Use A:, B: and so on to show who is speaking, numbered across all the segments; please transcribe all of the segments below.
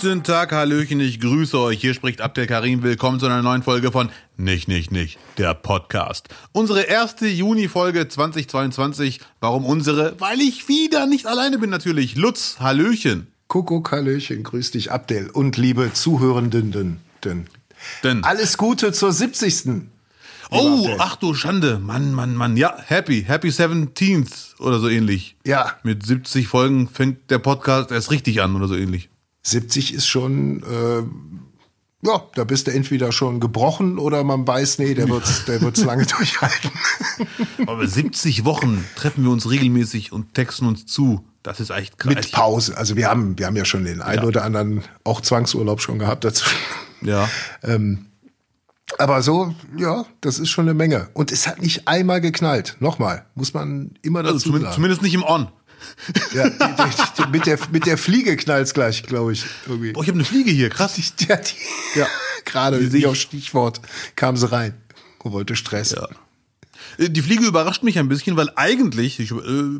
A: Guten Tag, Hallöchen, ich grüße euch. Hier spricht Abdel Karim. Willkommen zu einer neuen Folge von Nicht, Nicht, Nicht, der Podcast. Unsere erste Juni-Folge 2022. Warum unsere? Weil ich wieder nicht alleine bin natürlich. Lutz, Hallöchen.
B: Kuckuck, Hallöchen, grüß dich, Abdel. Und liebe Zuhörenden, denn,
A: Denn,
B: alles Gute zur 70.
A: oh, ach du Schande. Mann, Mann, Mann. Ja, happy. Happy 17th oder so ähnlich.
B: Ja.
A: Mit 70 Folgen fängt der Podcast erst richtig an oder so ähnlich.
B: 70 ist schon, äh, ja, da bist du entweder schon gebrochen oder man weiß, nee, der wird's, der wird's lange durchhalten.
A: Aber 70 Wochen treffen wir uns regelmäßig und texten uns zu. Das ist echt krass.
B: Mit Pause. Also wir haben, wir haben ja schon den einen oder anderen auch Zwangsurlaub schon gehabt dazu.
A: Ja.
B: Aber so, ja, das ist schon eine Menge. Und es hat nicht einmal geknallt. Nochmal, muss man immer dazu
A: Also zumindest,
B: sagen.
A: zumindest nicht im On.
B: Ja, die, die, die, mit, der, mit der Fliege knallt's gleich, glaube ich. Irgendwie.
A: Boah, ich habe eine Fliege hier, krass.
B: Die, ja, die,
A: Ja.
B: Gerade
A: Die
B: auf Stichwort kam sie rein und wollte Stress.
A: Ja. Äh, Die Fliege überrascht mich ein bisschen, weil eigentlich, ich, äh,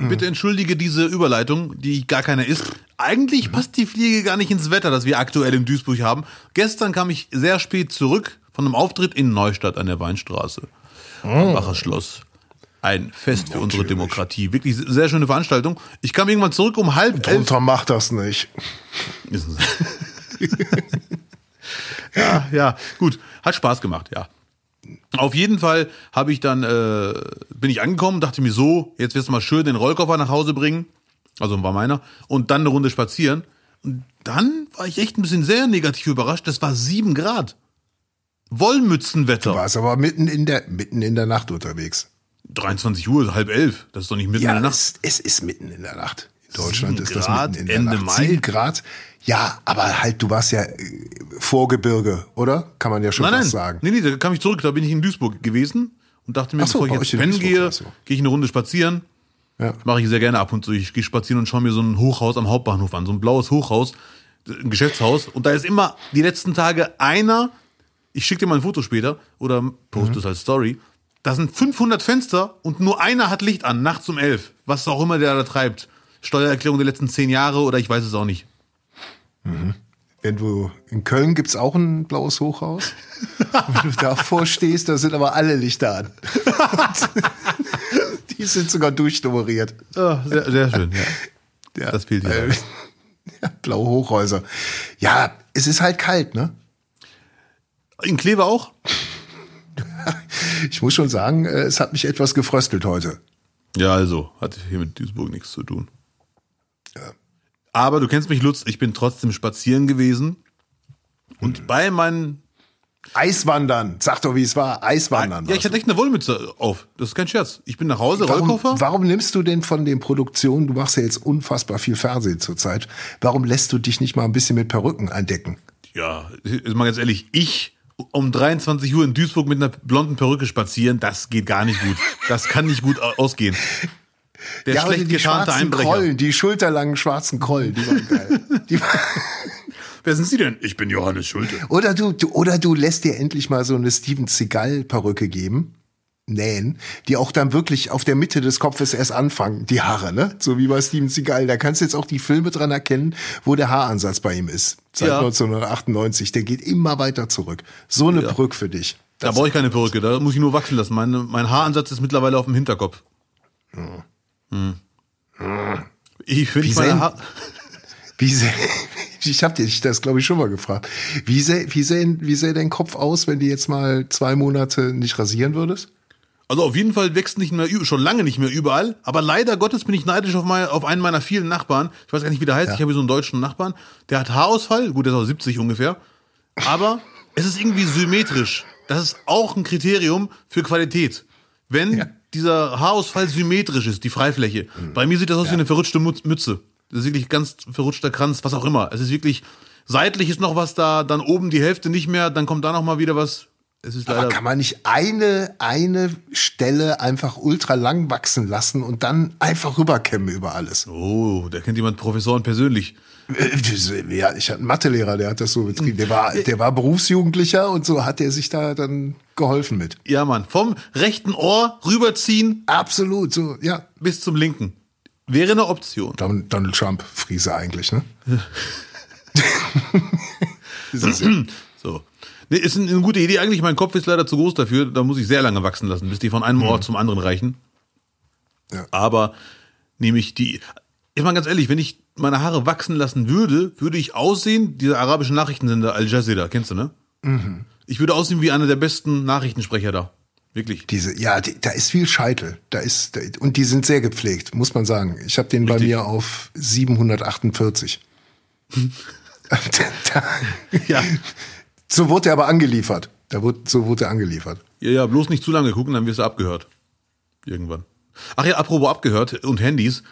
A: bitte entschuldige diese Überleitung, die gar keine ist, eigentlich passt die Fliege gar nicht ins Wetter, das wir aktuell in Duisburg haben. Gestern kam ich sehr spät zurück von einem Auftritt in Neustadt an der Weinstraße. Am Bacher Schloss. Ein Fest für unsere. Demokratie. Wirklich sehr schöne Veranstaltung. Ich kam irgendwann zurück um halb elf.
B: Drunter macht das nicht.
A: ja, ja, gut. Hat Spaß gemacht, ja. Auf jeden Fall habe ich dann, äh, bin ich angekommen, dachte mir so, jetzt wirst du mal schön den Rollkoffer nach Hause bringen. Also war meiner. Und dann eine Runde spazieren. Und dann war ich echt ein bisschen sehr negativ überrascht. Das war sieben Grad. Wollmützenwetter.
B: War es aber mitten in der, mitten in der Nacht unterwegs.
A: 23 Uhr, halb elf. Das ist doch nicht mitten in
B: Ja,
A: der Nacht.
B: es, es ist mitten in der Nacht. In Deutschland
A: Sieben
B: ist das
A: Grad,
B: mitten in der
A: Ende
B: Nacht.
A: Mai.
B: Sieben Grad. Ja, aber halt, du warst ja äh, Vorgebirge, oder? Kann man ja schon
A: Nein,
B: fast
A: nein.
B: sagen.
A: Nee, nee, da kam ich zurück. Da bin ich in Duisburg gewesen und dachte mir,
B: so,
A: bevor ich jetzt
B: in
A: pennen gehe,
B: ach so.
A: gehe ich eine Runde spazieren.
B: Ja.
A: Mache ich sehr gerne ab und zu. Ich gehe spazieren und schaue mir so ein Hochhaus am Hauptbahnhof an. So ein blaues Hochhaus, ein Geschäftshaus. Und da ist immer die letzten Tage einer, ich schicke dir mal ein Foto später oder poste
B: Mhm.
A: es als Story. Da sind 500 Fenster und nur einer hat Licht an, nachts um elf. Was auch immer der da treibt. Steuererklärung der letzten zehn Jahre oder ich weiß es auch nicht.
B: Wenn du in Köln gibt's auch ein blaues Hochhaus. Wenn du davor stehst, da sind aber alle Lichter an. Die sind sogar durchnummeriert.
A: Ja, sehr, sehr schön, ja.
B: Ja,
A: Das fehlt hier
B: äh, ja, blaue Hochhäuser. Ja, es ist halt kalt, ne?
A: In Kleve auch?
B: Ich muss schon sagen, äh, es hat mich etwas gefröstelt heute.
A: Ja, also, hat hier mit Duisburg nichts zu tun. Aber du kennst mich, Lutz, ich bin trotzdem spazieren gewesen. Und bei meinen.
B: Eiswandern, sag doch, wie es war. Eiswandern.
A: Ja, ich hatte echt eine Wollmütze auf. Das ist kein Scherz. Ich bin nach Hause,
B: warum,
A: Rollkoffer.
B: warum nimmst du denn von den Produktionen, du machst ja jetzt unfassbar viel Fernsehen zurzeit, warum lässt du dich nicht mal ein bisschen mit Perücken eindecken?
A: Ja, ist mal ganz ehrlich, ich um 23 Uhr in Duisburg mit einer blonden Perücke spazieren, das geht gar nicht gut. Das kann nicht gut au- ausgehen. Der
B: ja,
A: schlecht
B: die
A: getarnte Einbrecher.
B: Krollen, die schulterlangen schwarzen Krollen, die waren geil. Die war,
A: Wer sind Sie denn? Ich bin Johannes Schulte.
B: oder, du, du, oder du lässt dir endlich mal so eine Steven Seagal-Perücke geben, nähen, die auch dann wirklich auf der Mitte des Kopfes erst anfangen, die Haare, ne? So wie bei Steven Seagal. Da kannst du jetzt auch die Filme dran erkennen, wo der Haaransatz bei ihm ist. Seit
A: Ja.
B: 1998. Der geht immer weiter zurück. So eine Brücke für dich.
A: Da brauche ich keine Perücke, da muss ich nur wachsen lassen. Meine, mein Haaransatz ist mittlerweile auf dem Hinterkopf. Hm. Ich finde meine
B: Wie sähe, ich habe dich das, glaube ich, schon mal gefragt. Wie sähe, wie, sähe, wie sähe dein Kopf aus, wenn du jetzt mal zwei Monate nicht rasieren würdest?
A: Also auf jeden Fall wächst nicht mehr, schon lange nicht mehr überall. Aber leider Gottes bin ich neidisch auf, mein, auf einen meiner vielen Nachbarn. Ich weiß gar nicht, wie der heißt. Ich habe hier so einen deutschen Nachbarn. Der hat Haarausfall. Gut, der ist auch 70 ungefähr. Aber es ist irgendwie symmetrisch. Das ist auch ein Kriterium für Qualität. Wenn
B: Ja.
A: dieser Haarausfall symmetrisch ist, die Freifläche. Bei mir sieht das aus wie eine verrutschte Mütze. Das ist wirklich ganz verrutschter Kranz, was auch immer. Es ist wirklich, seitlich ist noch was da, dann oben die Hälfte nicht mehr, dann kommt da noch mal wieder was. Es ist leider.
B: Aber kann man nicht eine, eine Stelle einfach ultra lang wachsen lassen und dann einfach rüberkämmen über alles?
A: Oh, da kennt jemand Professoren persönlich.
B: Äh, Ja, ich hatte einen Mathelehrer, der hat das so betrieben. Der war, der war Berufsjugendlicher und so hat er sich da dann geholfen mit.
A: Ja, Mann. Vom rechten Ohr rüberziehen
B: Absolut, so, ja.
A: bis zum linken. Wäre eine Option.
B: Donald Trump, Friese eigentlich, ne?
A: So. Nee, ist eine, gute Idee eigentlich. Mein Kopf ist leider zu groß dafür. Da muss ich sehr lange wachsen lassen, bis die von einem Ort zum anderen reichen.
B: Ja.
A: Aber nehme ich die. Ich meine ganz ehrlich, wenn ich meine Haare wachsen lassen würde, würde ich aussehen, dieser arabische Nachrichtensender Al Jazeera, kennst du, ne? Ich würde aussehen wie einer der besten Nachrichtensprecher da. Wirklich.
B: Diese, ja, die, da ist viel Scheitel. Da ist, da, und die sind sehr gepflegt, muss man sagen. Ich habe den bei
A: Richtig.
B: mir auf 748. da,
A: Ja.
B: so wurde er aber angeliefert. Da wurde, so wurde er angeliefert.
A: Ja, ja, bloß nicht zu lange gucken, dann wirst du abgehört. Irgendwann. Ach ja, apropos abgehört und Handys.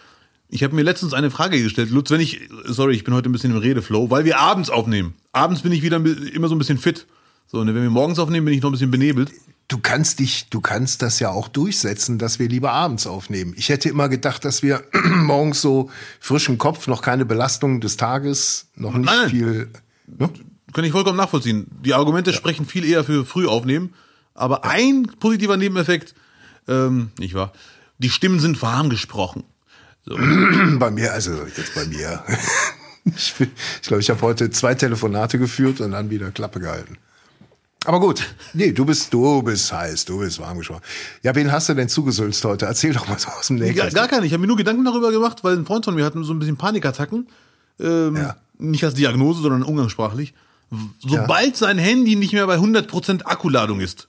A: Ich habe mir letztens eine Frage gestellt. Lutz, wenn ich, sorry, ich bin heute ein bisschen im Redeflow, weil wir abends aufnehmen. Abends bin ich wieder immer so ein bisschen fit. So, und wenn wir morgens aufnehmen, bin ich noch ein bisschen benebelt.
B: Du kannst dich, du kannst das ja auch durchsetzen, dass wir lieber abends aufnehmen. Ich hätte immer gedacht, dass wir morgens so frischen Kopf, noch keine Belastung des Tages, noch nicht
A: Nein.
B: viel. Ne?
A: Kann ich vollkommen nachvollziehen. Die Argumente sprechen viel eher für früh aufnehmen. Aber ein positiver Nebeneffekt, ähm, nicht wahr? Die Stimmen sind warm gesprochen.
B: Bei mir, also jetzt bei mir. Ich glaube, ich, glaub, ich habe heute zwei Telefonate geführt und dann wieder Klappe gehalten. Aber gut, nee, du bist, du bist heiß, du bist warm gesprochen. Ja, wen hast du denn zugesülzt heute? Erzähl doch mal so aus dem
A: Gar,
B: Nähkästchen.
A: gar keine. Ich habe mir nur Gedanken darüber gemacht, weil ein Freund von mir hatte so ein bisschen Panikattacken. Ähm,
B: Ja.
A: Nicht als Diagnose, sondern umgangssprachlich. Sobald sein Handy nicht mehr bei 100% Akkuladung ist,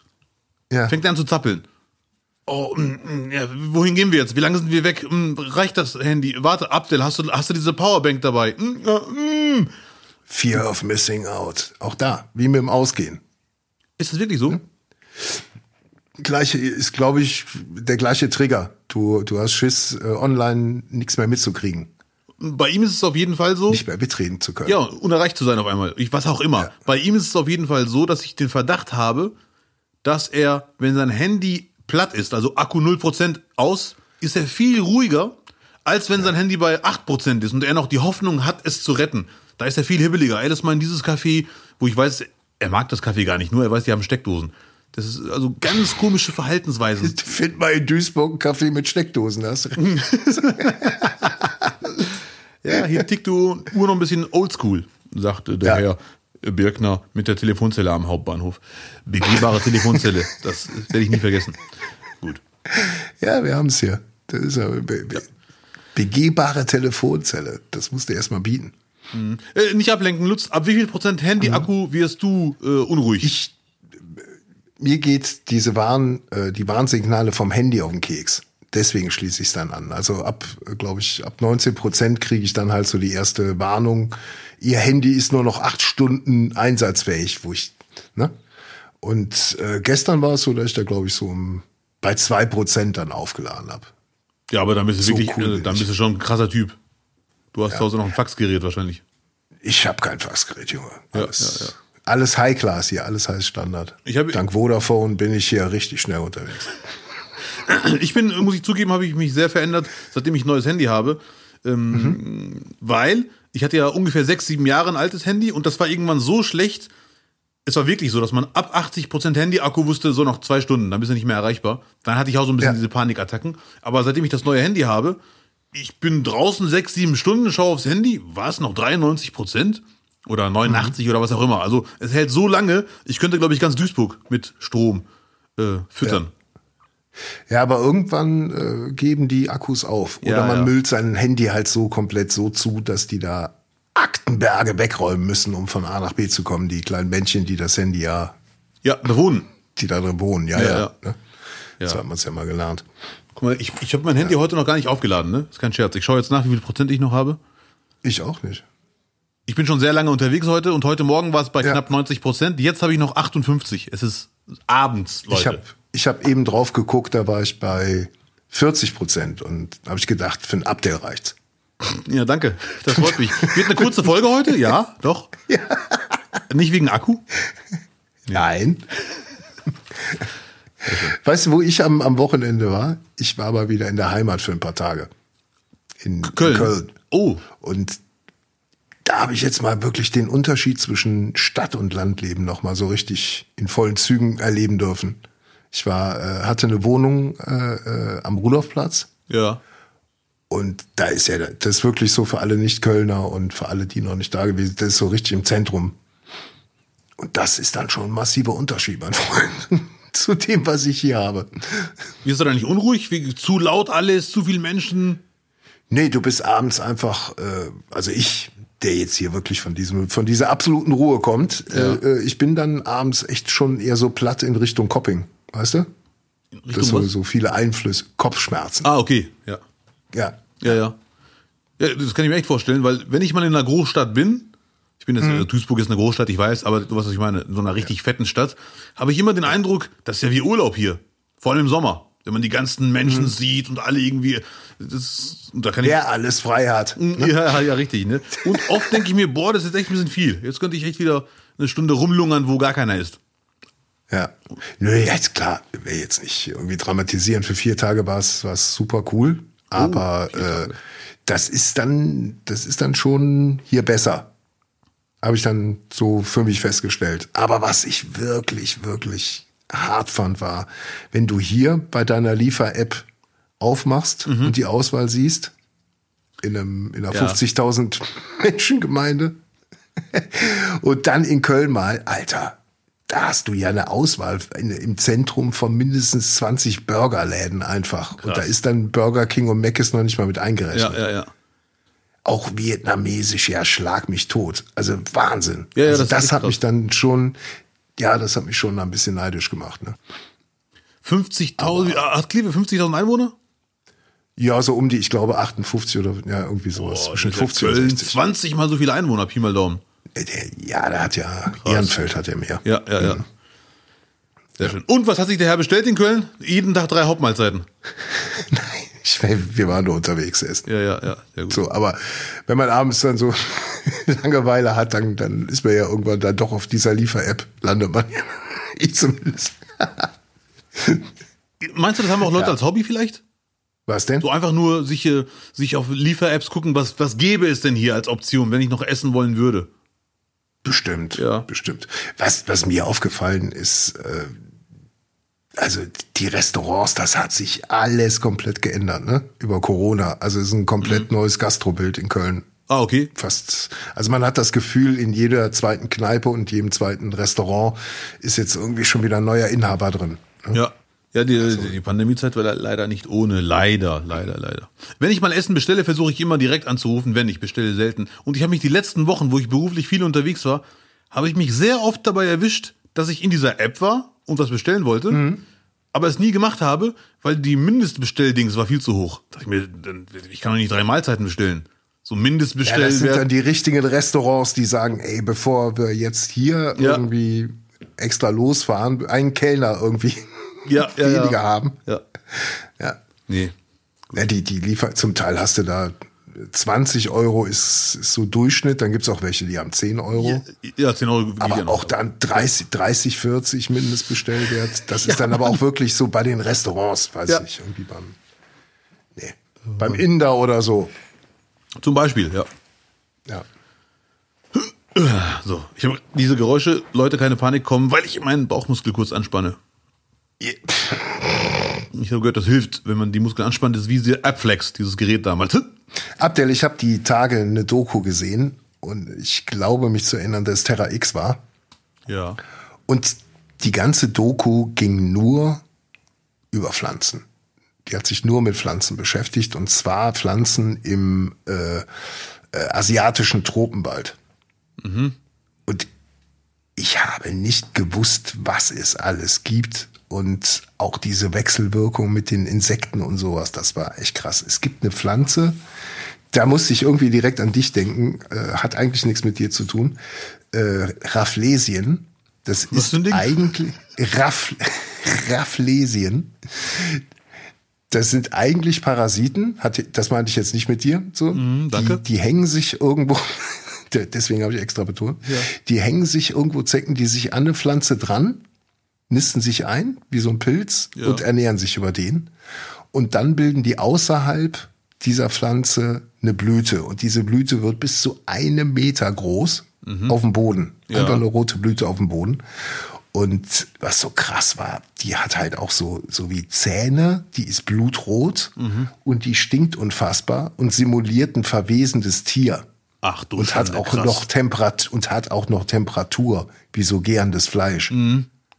B: Ja.
A: fängt er an zu zappeln. Oh, mm, mm, ja, wohin gehen wir jetzt? Wie lange sind wir weg? Mm, Reicht das Handy? Warte, Abdel, hast du, hast du diese Powerbank dabei? Ja, mm.
B: Fear of missing out. Auch da, wie mit dem Ausgehen.
A: Ist das wirklich so?
B: Gleiche ist, glaube ich, der gleiche Trigger. Du, du hast Schiss, äh, online nichts mehr mitzukriegen,
A: Bei ihm ist es auf jeden Fall so.
B: nicht mehr mitreden zu können.
A: Ja, unerreicht zu sein auf einmal. Ich, was auch immer.
B: Ja.
A: Bei ihm ist es auf jeden Fall so, dass ich den Verdacht habe, dass er, wenn sein Handy platt ist, also Akku 0% aus, ist er viel ruhiger, als wenn sein Handy bei 8% ist und er noch die Hoffnung hat, es zu retten. Da ist er viel hibbeliger. Ey, lass mal in dieses Café, wo ich weiß, er mag das Café gar nicht, nur er weiß, die haben Steckdosen. Das ist also ganz komische Verhaltensweisen.
B: Find mal in Duisburg einen Kaffee mit Steckdosen. Hast.
A: Ja, hier tickt du Uhr noch ein bisschen oldschool, sagte der
B: Ja.
A: Herr Birkner mit der Telefonzelle am Hauptbahnhof. Begehbare Telefonzelle, das werde ich nie vergessen. Gut.
B: Ja, wir haben es hier. Das ist ja, be be begehbare Telefonzelle. Das musst du erst mal bieten.
A: Äh, nicht ablenken, Lutz, ab wie viel Prozent Handy-Akku wirst du äh, unruhig?
B: Ich, mir geht diese Warn, äh, die Warnsignale vom Handy auf den Keks. Deswegen schließe ich es dann an. Also ab, glaube ich, ab 19 Prozent kriege ich dann halt so die erste Warnung. Ihr Handy ist nur noch acht Stunden einsatzfähig, wo ich, ne? Und äh, gestern war es so, dass ich da, glaube ich, so um, bei zwei Prozent dann aufgeladen habe.
A: ja, aber dann bist du
B: so
A: wirklich,
B: cool
A: äh, dann bist du schon ein krasser Typ. Du hast zu Hause noch ein Faxgerät wahrscheinlich.
B: Ich habe kein Faxgerät, Junge.
A: Ja,
B: Alles,
A: ja, ja.
B: alles High Class hier, alles heißt Standard.
A: Ich hab-
B: Dank Vodafone bin ich hier richtig schnell unterwegs.
A: Ich bin, muss ich zugeben, habe ich mich sehr verändert, seitdem ich ein neues Handy habe. Ähm, Weil ich hatte ja ungefähr sechs, sieben Jahre ein altes Handy und das war irgendwann so schlecht. Es war wirklich so, dass man ab 80% Handy-Akku wusste, so noch zwei Stunden, dann bist du nicht mehr erreichbar. Dann hatte ich auch so ein bisschen
B: Ja.
A: diese Panikattacken. Aber seitdem ich das neue Handy habe, ich bin draußen sechs, sieben Stunden, schaue aufs Handy, war es noch 93 Prozent oder 89 oder was auch immer. Also es hält so lange, ich könnte, glaube ich, ganz Duisburg mit Strom äh, füttern.
B: Ja, aber irgendwann äh, geben die Akkus auf. Oder
A: Ja,
B: man
A: ja.
B: müllt sein Handy halt so komplett so zu, dass die da Aktenberge wegräumen müssen, um von A nach B zu kommen. Die kleinen Männchen, die das Handy ja,
A: Ja, bewohnen.
B: die da drin wohnen. Ja,
A: Ja,
B: ja.
A: ja.
B: Ne? So
A: Ja.
B: hat man es ja mal gelernt.
A: Guck mal, ich, ich habe mein Handy heute noch gar nicht aufgeladen, ne? Ist kein Scherz. Ich schaue jetzt nach, wie viel Prozent ich noch habe.
B: Ich auch nicht.
A: Ich bin schon sehr lange unterwegs heute und heute Morgen war es bei
B: Ja.
A: knapp 90 Prozent. Jetzt habe ich noch 58. Es ist abends, Leute.
B: Ich habe ich hab eben drauf geguckt, da war ich bei 40 Prozent und habe ich gedacht, für ein Update reicht's.
A: ja, danke. Das freut mich. Wird eine kurze Folge heute? Ja, doch. Nicht wegen Akku?
B: Nein. weißt du, wo ich am, am Wochenende war? Ich war mal wieder in der Heimat für ein paar Tage. In
A: Köln.
B: In Köln.
A: Oh,
B: Und da habe ich jetzt mal wirklich den Unterschied zwischen Stadt- und Landleben noch mal so richtig in vollen Zügen erleben dürfen. Ich war, äh, hatte eine Wohnung äh, äh, am Rudolfplatz
A: ja.
B: und da ist ja, das ist wirklich so für alle Nicht-Kölner und für alle, die noch nicht da gewesen sind, das ist so richtig im Zentrum. Und das ist dann schon ein massiver Unterschied, mein Freund, zu dem, was ich hier habe.
A: Wirst du da nicht unruhig? Wie, zu laut alles, zu viele Menschen?
B: Nee, du bist abends einfach, äh, also ich, der jetzt hier wirklich von diesem, von dieser absoluten Ruhe kommt,
A: Ja.
B: äh, ich bin dann abends echt schon eher so platt in Richtung Copping, weißt du?
A: Richtung
B: Das
A: was?
B: so viele Einflüsse, Kopfschmerzen.
A: Ah, okay, ja.
B: Ja.
A: Ja, ja. Ja, das kann ich mir echt vorstellen, weil wenn ich mal in einer Großstadt bin, ich bin jetzt,
B: Mhm.
A: äh, Duisburg ist eine Großstadt, ich weiß, aber du weißt, was ich meine, in so einer richtig fetten Stadt, habe ich immer den Eindruck, das ist ja wie Urlaub hier. Vor allem im Sommer. Wenn man die ganzen Menschen
B: Mhm.
A: sieht und alle irgendwie, das, da kann ich,
B: Der alles frei hat.
A: ja, ja, richtig, ne? Und oft denke ich mir, boah, das ist echt ein bisschen viel. Jetzt könnte ich echt wieder eine Stunde rumlungern, wo gar keiner ist.
B: Ja. Nö, jetzt klar, jetzt nicht irgendwie dramatisieren. Für vier Tage war es super cool. Aber äh, das ist dann, das ist dann schon hier besser. Habe ich dann so für mich festgestellt. Aber was ich wirklich, wirklich hart fand, war, wenn du hier bei deiner Liefer-App aufmachst und die Auswahl siehst, in, einem, in einer
A: Ja.
B: 50.000 Menschengemeinde, und dann in Köln mal, Alter, da hast du ja eine Auswahl in, im Zentrum von mindestens 20 Burgerläden einfach. Und da ist dann Burger King und Mc's noch nicht mal mit eingerechnet.
A: Ja, ja, ja.
B: Auch vietnamesisch, ja, schlag mich tot. Also Wahnsinn.
A: Ja, ja,
B: also
A: das
B: das,
A: ist
B: hat
A: krass.
B: mich dann schon, ja, das hat mich schon ein bisschen neidisch gemacht. Ne?
A: 50.000, hat Kleve 50.000 Einwohner?
B: Ja, so um die, ich glaube, 58 oder ja, irgendwie sowas.
A: Boah,
B: Zwischen
A: das ist ja
B: 50 und
A: Köln
B: 60.
A: 20 mal so viele Einwohner, Pi mal Daumen.
B: Äh, Ja, der hat ja, Ehrenfeld hat er mehr.
A: Ja, ja, ja. Sehr schön. Und was hat sich der Herr bestellt in Köln? Jeden Tag drei Hauptmahlzeiten.
B: Nein, ich, wir waren nur unterwegs essen.
A: Ja, ja, ja. Sehr gut.
B: So, aber wenn man abends dann so Langeweile hat, dann, dann ist man ja irgendwann dann doch auf dieser Liefer-App, landet man. ich zumindest.
A: Meinst du, das haben auch Leute als Hobby vielleicht?
B: Was denn?
A: So einfach nur sich, äh, sich auf Liefer-Apps gucken, was, was gäbe es denn hier als Option, wenn ich noch essen wollen würde?
B: Bestimmt,
A: Ja.
B: bestimmt. Was, was mir aufgefallen ist, äh, also die Restaurants, das hat sich alles komplett geändert, ne? Über Corona. Also es ist ein komplett neues Gastrobild in Köln.
A: Ah, okay.
B: Fast, also man hat das Gefühl, in jeder zweiten Kneipe und jedem zweiten Restaurant ist jetzt irgendwie schon wieder ein neuer Inhaber drin. ne?
A: Ja. Ja, die, die Pandemiezeit war le- leider nicht ohne. Leider, leider, leider. Wenn ich mal Essen bestelle, versuche ich immer direkt anzurufen, wenn ich bestelle selten. Und ich habe mich die letzten Wochen, wo ich beruflich viel unterwegs war, habe ich mich sehr oft dabei erwischt, dass ich in dieser App war und was bestellen wollte, aber es nie gemacht habe, weil die Mindestbestelldings war viel zu hoch. Da dachte ich mir, ich kann doch nicht drei Mahlzeiten bestellen. So
B: Ja, das sind
A: Mindestbestellwert.
B: dann die richtigen Restaurants, die sagen, ey, bevor wir jetzt hier
A: Ja.
B: irgendwie extra losfahren, einen Kellner irgendwie
A: Ja, ja, ja.
B: weniger haben.
A: ja.
B: Ja.
A: Nee.
B: Ja, die, die liefer zum Teil hast du da 20 Euro ist, ist so Durchschnitt, dann gibt's auch welche, die haben 10 Euro.
A: Ja, 10 Euro. ja
B: Aber
A: noch.
B: auch dann 30, 30, 40 Mindestbestellwert. Das ist dann aber auch wirklich so bei den Restaurants, weiß
A: Ja.
B: ich irgendwie beim, nee, beim Inder oder so.
A: Zum Beispiel, ja.
B: Ja.
A: So, ich habe diese Geräusche, Leute, keine Panik kommen, weil ich meinen Bauchmuskel kurz anspanne. Ich habe gehört, das hilft, wenn man die Muskeln anspannt, das ist wie diese Appflex, dieses Gerät damals.
B: Abdel, ich habe die Tage eine Doku gesehen und ich glaube mich zu erinnern, dass es Terra X war.
A: Ja.
B: Und die ganze Doku ging nur über Pflanzen. Die hat sich nur mit Pflanzen beschäftigt und zwar Pflanzen im äh, äh, asiatischen Tropenwald. Und ich habe nicht gewusst, was es alles gibt und auch diese Wechselwirkung mit den Insekten und sowas, das war echt krass. Es gibt eine Pflanze, da musste ich irgendwie direkt an dich denken, äh, hat eigentlich nichts mit dir zu tun. Äh, Rafflesien, das
A: Was
B: ist eigentlich Raff, Rafflesien. Das sind eigentlich Parasiten, hat, das meinte ich jetzt nicht mit dir. So.
A: Mhm, danke.
B: Die, die hängen sich irgendwo, deswegen habe ich extra betont, die hängen sich irgendwo, zecken die sich an eine Pflanze dran, nisten sich ein, wie so ein Pilz,
A: Ja.
B: und ernähren sich über den. Und dann bilden die außerhalb dieser Pflanze eine Blüte. Und diese Blüte wird bis zu einem Meter groß auf dem Boden.
A: Mhm. Ja.
B: Einfach eine rote Blüte auf dem Boden. Und was so krass war, die hat halt auch so, so wie Zähne, die ist blutrot
A: Mhm.
B: und die stinkt unfassbar und simuliert ein verwesendes Tier.
A: Ach du
B: und hat auch
A: krass.
B: noch Temperat und hat auch noch Temperatur, wie so gärendes Fleisch.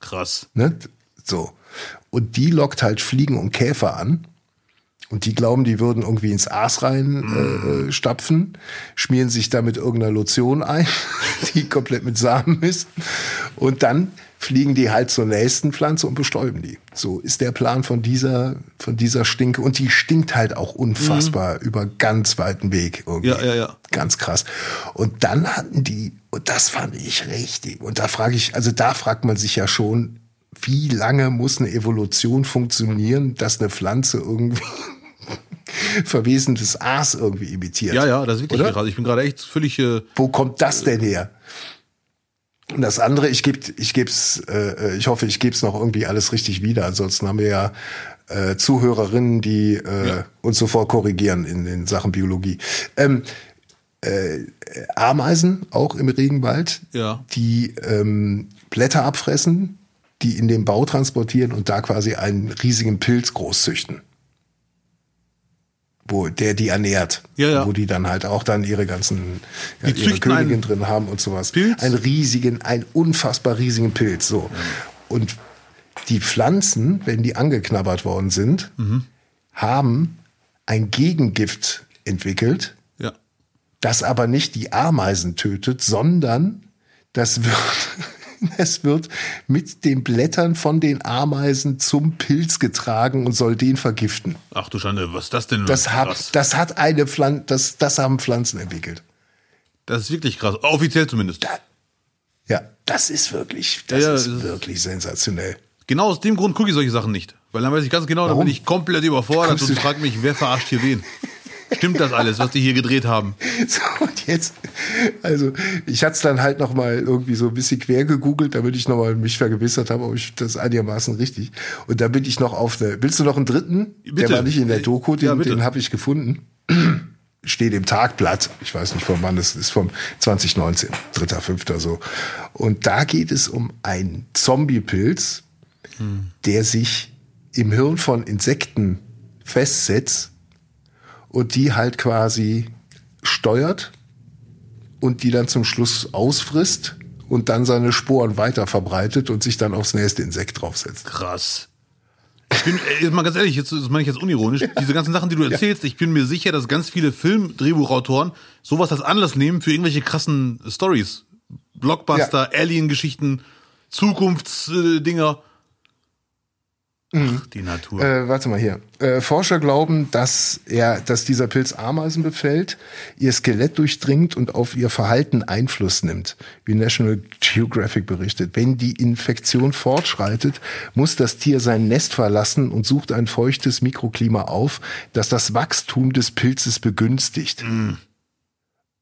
A: Krass.
B: Ne? So. Und die lockt halt Fliegen und Käfer an. Und die glauben, die würden irgendwie ins Aas rein äh, stapfen, schmieren sich damit irgendeiner Lotion ein, die komplett mit Samen ist. Und dann fliegen die halt zur nächsten Pflanze und bestäuben die. So ist der Plan von dieser, von dieser Stinke. Und die stinkt halt auch unfassbar über ganz weiten Weg. Irgendwie.
A: Ja, ja, ja.
B: Ganz krass. Und dann hatten die, und das fand ich richtig. Und da frage ich, also da fragt man sich ja schon, wie lange muss eine Evolution funktionieren, dass eine Pflanze irgendwie verwesendes Aas irgendwie imitiert?
A: Ja, ja, das ist wirklich krass. Ich bin gerade echt völlig. Äh,
B: Wo kommt das denn her? Und das andere, ich gebe, ich geb's, äh, ich hoffe, ich gebe es noch irgendwie alles richtig wieder. Ansonsten haben wir ja äh, Zuhörerinnen, die äh,
A: Ja.
B: uns sofort korrigieren in den Sachen Biologie. Ähm, äh, Ameisen auch im Regenwald,
A: Ja.
B: die ähm, Blätter abfressen, die in den Bau transportieren und da quasi einen riesigen Pilz großzüchten. Wo der die ernährt.
A: Ja, ja.
B: Wo die dann halt auch dann ihre ganzen ja,
A: Die
B: ihre Königin drin haben und sowas.
A: Pilz?
B: Einen riesigen, einen unfassbar riesigen Pilz. So. Und die Pflanzen, wenn die angeknabbert worden sind,
A: Mhm.
B: haben ein Gegengift entwickelt, das aber nicht die Ameisen tötet, sondern das wird, es wird mit den Blättern von den Ameisen zum Pilz getragen und soll den vergiften.
A: Ach du Schande, was ist das denn?
B: Das hat, das hat eine Pflanze, das, das haben Pflanzen entwickelt.
A: Das ist wirklich krass. Offiziell zumindest.
B: Ja, das ist wirklich, das
A: Ja,
B: ist
A: das ist-
B: wirklich sensationell.
A: Genau aus dem Grund gucke ich solche Sachen nicht. Weil dann weiß ich ganz genau, da
B: Warum?
A: bin ich komplett überfordert
B: Guckst
A: und frage mich, wer verarscht hier wen? Stimmt das alles, was die hier gedreht haben?
B: So, und jetzt, also ich hatte es dann halt noch mal irgendwie so ein bisschen quer gegoogelt, damit ich noch mal mich vergewissert habe, ob ich das einigermaßen richtig. Und da bin ich noch auf eine. Willst du noch einen dritten? Der
A: Bitte.
B: war nicht in der Doku, den,
A: Ja,
B: den habe ich gefunden. Steht im Tagblatt. Ich weiß nicht von wann das ist, vom 2019, dritter, fünfter so. Und da geht es um einen Zombiepilz, der sich im Hirn von Insekten festsetzt und die halt quasi steuert und die dann zum Schluss ausfrisst und dann seine Sporen weiter verbreitet und sich dann aufs nächste Insekt draufsetzt.
A: Krass. Ich bin, ey, jetzt mal ganz ehrlich, jetzt, das meine ich jetzt unironisch, diese ganzen Sachen, die du erzählst, ich bin mir sicher, dass ganz viele Film-Drehbuchautoren sowas als Anlass nehmen für irgendwelche krassen Stories. Blockbuster, Alien-Geschichten, Zukunftsdinger. Ach, die Natur.
B: Äh, warte mal hier. Äh, Forscher glauben, dass er, dass dieser Pilz Ameisen befällt, ihr Skelett durchdringt und auf ihr Verhalten Einfluss nimmt, wie National Geographic berichtet. Wenn die Infektion fortschreitet, muss das Tier sein Nest verlassen und sucht ein feuchtes Mikroklima auf, das das Wachstum des Pilzes begünstigt.
A: das ist leider wirklich. mm.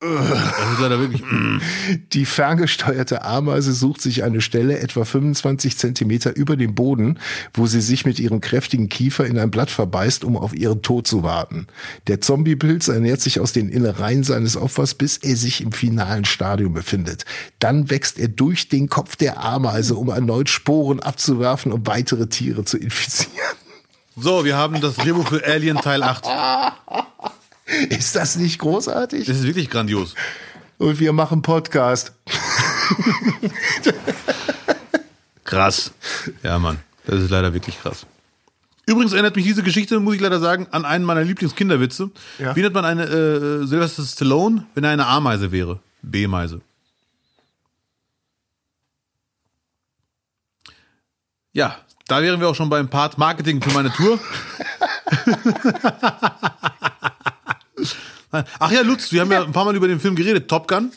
B: Die ferngesteuerte Ameise sucht sich eine Stelle etwa 25 Zentimeter über dem Boden, wo sie sich mit ihrem kräftigen Kiefer in ein Blatt verbeißt, um auf ihren Tod zu warten. Der Zombiepilz ernährt sich aus den Innereien seines Opfers, bis er sich im finalen Stadium befindet. Dann wächst er durch den Kopf der Ameise, um erneut Sporen abzuwerfen, um weitere Tiere zu infizieren.
A: So, wir haben das Drehbuch für Alien Teil 8.
B: Ist das nicht großartig?
A: Das ist wirklich grandios.
B: Und wir machen Podcast.
A: Krass. Ja, Mann. Das ist leider wirklich krass. Übrigens erinnert mich diese Geschichte, muss ich leider sagen, an einen meiner Lieblingskinderwitze.
B: Ja.
A: Wie nennt man eine äh, Sylvester Stallone, wenn er eine A-Meise wäre? B-Meise. Ja, da wären wir auch schon beim Part Marketing für meine Tour. Ach ja, Lutz, wir haben ja ein paar Mal über den Film geredet. Top Gun.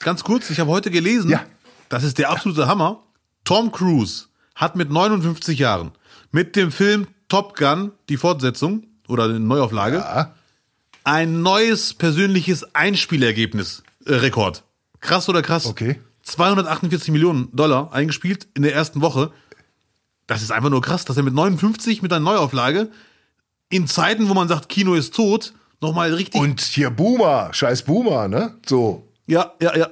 A: Ganz kurz, ich habe heute gelesen,
B: Ja.
A: das ist der absolute Hammer. Tom Cruise hat mit 59 Jahren mit dem Film Top Gun, die Fortsetzung oder die Neuauflage,
B: Ja.
A: ein neues persönliches Einspielergebnis, äh, Rekord. Krass oder krass?
B: Okay.
A: 248 Millionen Dollar eingespielt in der ersten Woche. Das ist einfach nur krass, dass er mit 59 mit einer Neuauflage in Zeiten, wo man sagt, Kino ist tot, nochmal richtig.
B: Und hier Boomer, scheiß Boomer, ne? So.
A: ja, ja, ja.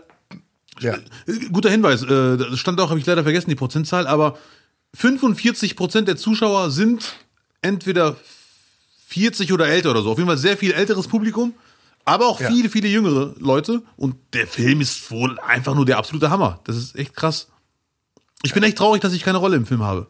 B: Ja.
A: Äh, Guter Hinweis. Äh, das stand auch, habe ich leider vergessen, die Prozentzahl, aber 45 Prozent der Zuschauer sind entweder 40 oder älter oder so. Auf jeden Fall sehr viel älteres Publikum. aber auch
B: Ja.
A: viele, viele jüngere Leute. Und der Film ist wohl einfach nur der absolute Hammer. Das ist echt krass. Ich bin echt traurig, dass ich keine Rolle im Film habe.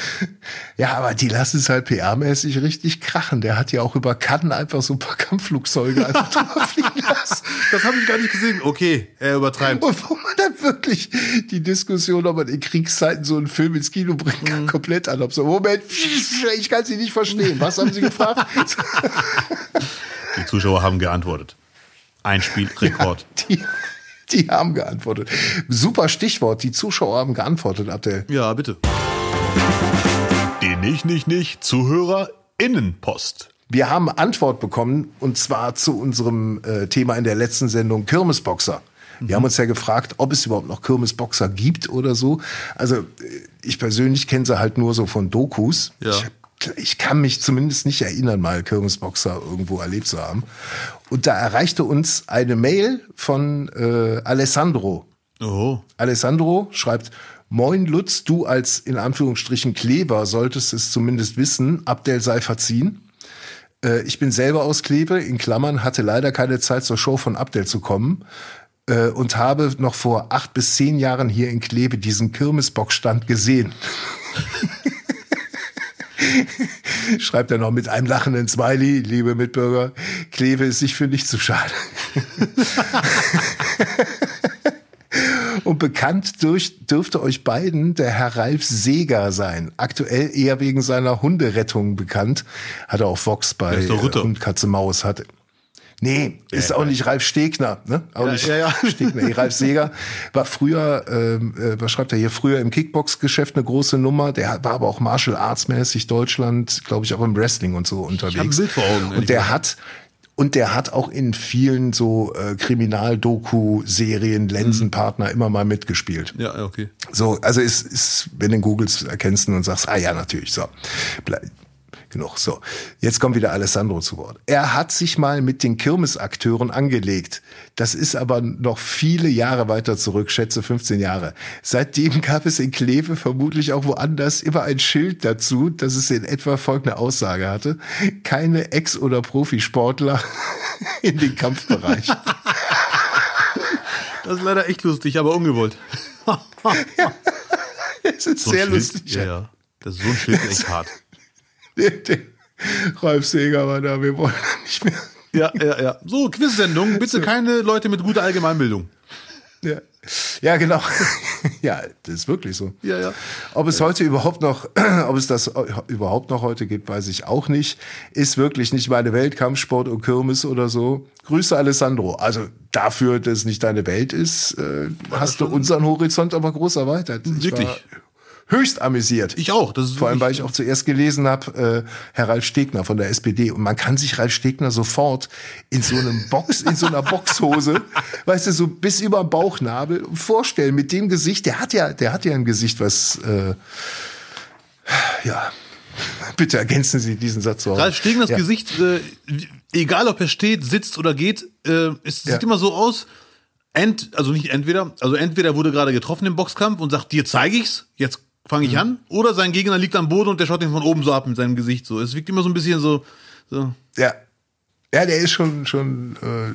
B: Ja, aber die lassen es halt PR-mäßig richtig krachen. Der hat ja auch über Cannes einfach so ein paar Kampfflugzeuge einfach drüber fliegen lassen.
A: Das habe ich gar nicht gesehen. Okay, er übertreibt.
B: Und wo man dann wirklich die Diskussion, ob man in Kriegszeiten so einen Film ins Kino bringen kann,
A: Mhm.
B: komplett an. So, Moment, ich kann sie nicht verstehen. Was haben Sie gefragt?
A: Die Zuschauer haben geantwortet. Ein Spielrekord.
B: Die, die haben geantwortet. Super Stichwort. Die Zuschauer haben geantwortet, Abdel.
A: Ja, bitte. Die nicht, nicht, nicht ZuhörerInnenpost.
B: Wir haben Antwort bekommen und zwar zu unserem äh, Thema in der letzten Sendung Kirmesboxer. Wir haben uns ja gefragt, ob es überhaupt noch Kirmesboxer gibt oder so. Also äh, ich persönlich kenne sie halt nur so von Dokus.
A: Ja.
B: Ich, ich kann mich zumindest nicht erinnern, mal Kirmesboxer irgendwo erlebt zu haben. Und da erreichte uns eine Mail von äh, Alessandro.
A: Oh.
B: Alessandro schreibt, Moin Lutz, du als in Anführungsstrichen Kleber solltest es zumindest wissen, Abdel sei verziehen. Äh, ich bin selber aus Kleve, in Klammern, hatte leider keine Zeit zur Show von Abdel zu kommen äh, und habe noch vor acht bis zehn Jahren hier in Kleve diesen Kirmesbockstand gesehen. Schreibt er noch mit einem lachenden Smiley, liebe Mitbürger, Kleve ist sich für nicht zu schade. Und bekannt durch, dürfte euch beiden der Herr Ralf Seeger sein. Aktuell eher wegen seiner Hunderettung bekannt. Hat er auf Vox bei
A: Ritter.
B: äh, Hund, Katze, Maus. Hatte. Nee, ist auch nicht Ralf Stegner, ne? Auch
A: Ja,
B: nicht
A: ja, ja.
B: Stegner. Nee, Ralf Seeger war früher, ähm, äh, was schreibt er hier, früher im Kickbox-Geschäft eine große Nummer. Der war aber auch Martial Arts mäßig Deutschland, glaube ich, auch im Wrestling und so unterwegs.
A: hab ein Bild vor Augen,
B: Und der hat und der hat auch in vielen so äh, Kriminal-Doku-Serien Lensenpartner immer mal mitgespielt.
A: Ja, ja, okay.
B: So, also ist, ist wenn du googelst, erkennst du und sagst, ah ja, natürlich, so. Ble genug, so. Jetzt kommt wieder Alessandro zu Wort. Er hat sich mal mit den Kirmesakteuren angelegt. Das ist aber noch viele Jahre weiter zurück, schätze 15 Jahre. Seitdem gab es in Kleve vermutlich auch woanders immer ein Schild dazu, dass es in etwa folgende Aussage hatte. Keine Ex- oder Profisportler in den Kampfbereich.
A: Das ist leider echt lustig, aber ungewollt.
B: Es ist
A: So
B: sehr
A: Schild-
B: lustig.
A: Ja, ja. Das ist so ein Schild ist echt hart.
B: Der Ralf Seeger war da, wir wollen nicht mehr.
A: Ja, ja, ja. So, Quiz-Sendung. Bitte keine Leute mit guter Allgemeinbildung.
B: Ja, ja genau. ja, das ist wirklich so.
A: Ja, ja.
B: Ob es heute überhaupt noch, ob es das überhaupt noch heute gibt, weiß ich auch nicht. Ist wirklich nicht meine Welt, Kampfsport und Kirmes oder so. Grüße Alessandro. Also dafür, dass es nicht deine Welt ist, äh, hast du unseren Horizont aber groß erweitert. Ich
A: Wirklich.
B: war höchst amüsiert.
A: Ich auch. Das ist
B: Vor allem, weil ich auch zuerst gelesen habe, äh, Herr Ralf Stegner von der SPD. Und man kann sich Ralf Stegner sofort in so einem Box, in so einer Boxhose, weißt du, so bis über Bauchnabel vorstellen mit dem Gesicht. Der hat ja, der hat ja ein Gesicht, was, äh, ja. Bitte ergänzen Sie diesen Satz so.
A: Ralf Stegners
B: ja.
A: Gesicht, äh, egal ob er steht, sitzt oder geht, äh, es
B: Ja.
A: sieht immer so aus. Ent, also nicht entweder, also entweder wurde gerade getroffen im Boxkampf und sagt, dir zeige ich's, jetzt fange ich
B: Mhm.
A: an, oder sein Gegner liegt am Boden und der schaut ihn von oben so ab mit seinem Gesicht so. Es wirkt immer so ein bisschen so, so
B: Ja. Ja, der ist schon, schon, äh,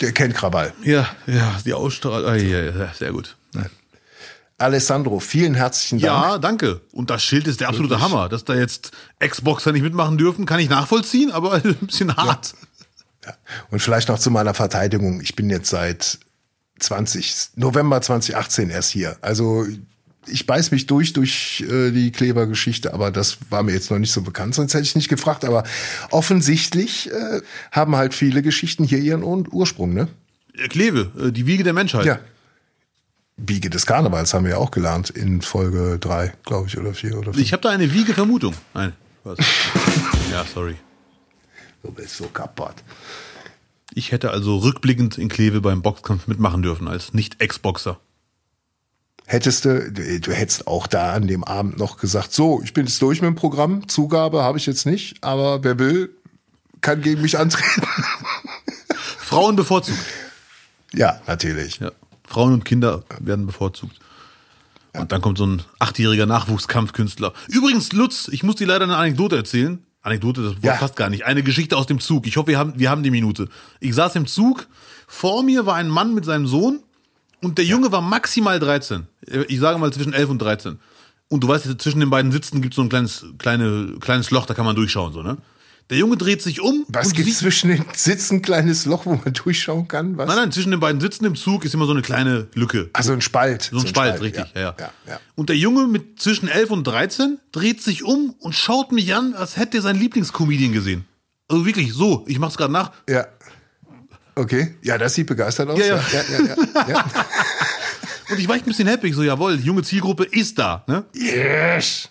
B: der kennt Krawall.
A: ja, ja, die Ausstrahlung, ah, ja, ja, sehr gut.
B: Alessandro, vielen herzlichen Dank.
A: Ja, danke. Und das Schild ist der absolute Hammer. Dass da jetzt Xboxer nicht mitmachen dürfen, kann ich nachvollziehen, aber ein bisschen hart.
B: Und vielleicht noch zu meiner Verteidigung. Ich bin jetzt seit 20, November 2018 erst hier. Also ich beiß mich durch durch äh, die Klebergeschichte, aber das war mir jetzt noch nicht so bekannt, sonst hätte ich nicht gefragt. Aber offensichtlich äh, haben halt viele Geschichten hier ihren Ur Ursprung, ne?
A: Äh, Kleve, äh, die Wiege der Menschheit.
B: Ja. Wiege des Karnevals haben wir ja auch gelernt in Folge drei, glaube ich, oder vier oder fünf.
A: Ich habe da eine Wiege-Vermutung. Nein, was? ja, sorry.
B: Du bist so kaputt.
A: Ich hätte also rückblickend in Kleve beim Boxkampf mitmachen dürfen als Nicht-Ex-Boxer.
B: Hättest du, du hättest auch da an dem Abend noch gesagt, so, ich bin jetzt durch mit dem Programm, Zugabe habe ich jetzt nicht, aber wer will, kann gegen mich antreten.
A: Frauen bevorzugt.
B: ja, natürlich.
A: Ja. Frauen und Kinder werden bevorzugt. Und dann kommt so ein achtjähriger Nachwuchskampfkünstler. Übrigens, Lutz, ich muss dir leider eine Anekdote erzählen. Anekdote, das Wort
B: Ja.
A: passt gar nicht. Eine Geschichte aus dem Zug. Ich hoffe, wir haben, wir haben die Minute. Ich saß im Zug, vor mir war ein Mann mit seinem Sohn und der Junge war maximal 13. Ich sage mal zwischen 11 und 13. Und du weißt, zwischen den beiden Sitzen gibt es so ein kleines, kleine, kleines Loch, da kann man durchschauen, so, ne? Der Junge dreht sich um.
B: Was gibt zwischen den Sitzen ein kleines Loch, wo man durchschauen kann? Was?
A: Nein, nein, zwischen den beiden Sitzen im Zug ist immer so eine kleine Lücke.
B: Also ein Spalt.
A: So ein Spalt, richtig, ja.
B: ja.
A: Ja,
B: ja, ja.
A: Und der Junge mit zwischen 11 und 13 dreht sich um und schaut mich an, als hätte er seinen Lieblingscomedian gesehen. Also wirklich so, ich mach's gerade nach.
B: Ja. Okay. Ja, das sieht begeistert aus.
A: Ja, ja.
B: ja, ja.
A: Und ich war echt ein bisschen happy, so jawohl, junge Zielgruppe ist da. Ne?
B: Yes.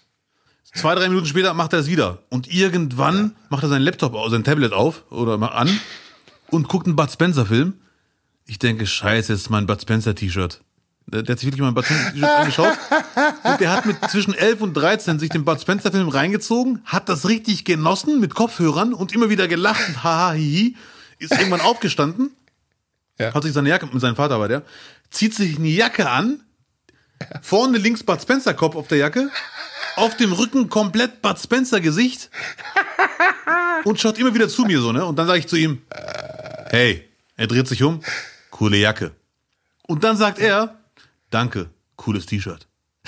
A: Zwei, drei Minuten später macht er es wieder. Und irgendwann macht er seinen Laptop, sein Tablet auf oder mal an und guckt einen Bud Spencer-Film. Ich denke, scheiße, jetzt ist mein Bud Spencer-T-Shirt. Der, der hat sich wirklich mal ein Bud Spencer-T-Shirt angeschaut. Und der hat mit zwischen 11 und 13 sich den Bud Spencer-Film reingezogen, hat das richtig genossen mit Kopfhörern und immer wieder gelacht und haha, hihi. Ist irgendwann aufgestanden,
B: Ja.
A: hat sich seine Jacke, mit seinem Vater war der, zieht sich eine Jacke an, vorne links Bud Spencer Kopf auf der Jacke, auf dem Rücken komplett Bud Spencer Gesicht und schaut immer wieder zu mir so, ne? Und dann sage ich zu ihm, hey, er dreht sich um, coole Jacke. Und dann sagt er, danke, cooles T-Shirt.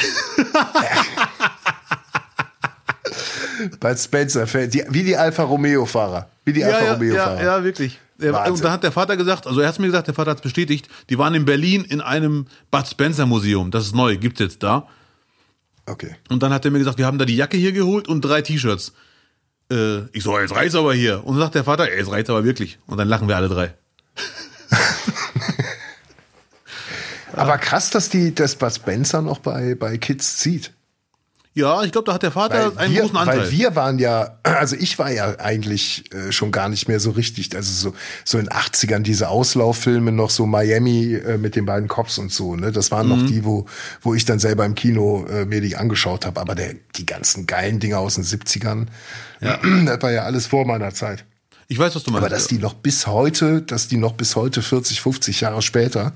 B: Bud Spencer, wie die Alfa Romeo-Fahrer. Wie die Alfa
A: ja,
B: Romeo-Fahrer.
A: ja, ja, wirklich.
B: Wahnsinn.
A: und da hat der Vater gesagt, also er hat mir gesagt, der Vater hat es bestätigt, die waren in Berlin in einem Bud Spencer Museum, das ist neu, gibt's jetzt da.
B: Okay.
A: Und dann hat er mir gesagt, wir haben da die Jacke hier geholt und drei T-Shirts. Äh, ich so, jetzt reicht's aber hier. Und dann sagt der Vater, jetzt reicht's aber wirklich. Und dann lachen wir alle drei.
B: Aber krass, dass die das Bud Spencer noch bei, bei Kids zieht.
A: Ja, ich glaube, da hat der Vater einen
B: wir,
A: großen Anteil.
B: weil wir waren ja, also ich war ja eigentlich äh, schon gar nicht mehr so richtig, also so, so in den 80ern diese Auslauffilme noch so Miami äh, mit den beiden Cops und so, ne? Das waren
A: Mhm.
B: noch die, wo, wo ich dann selber im Kino äh, mir die angeschaut habe. Aber der, die ganzen geilen Dinger aus den 70ern, das war ja alles vor meiner Zeit.
A: ich weiß, was du meinst.
B: Aber dass die noch bis heute, dass die noch bis heute 40, 50 Jahre später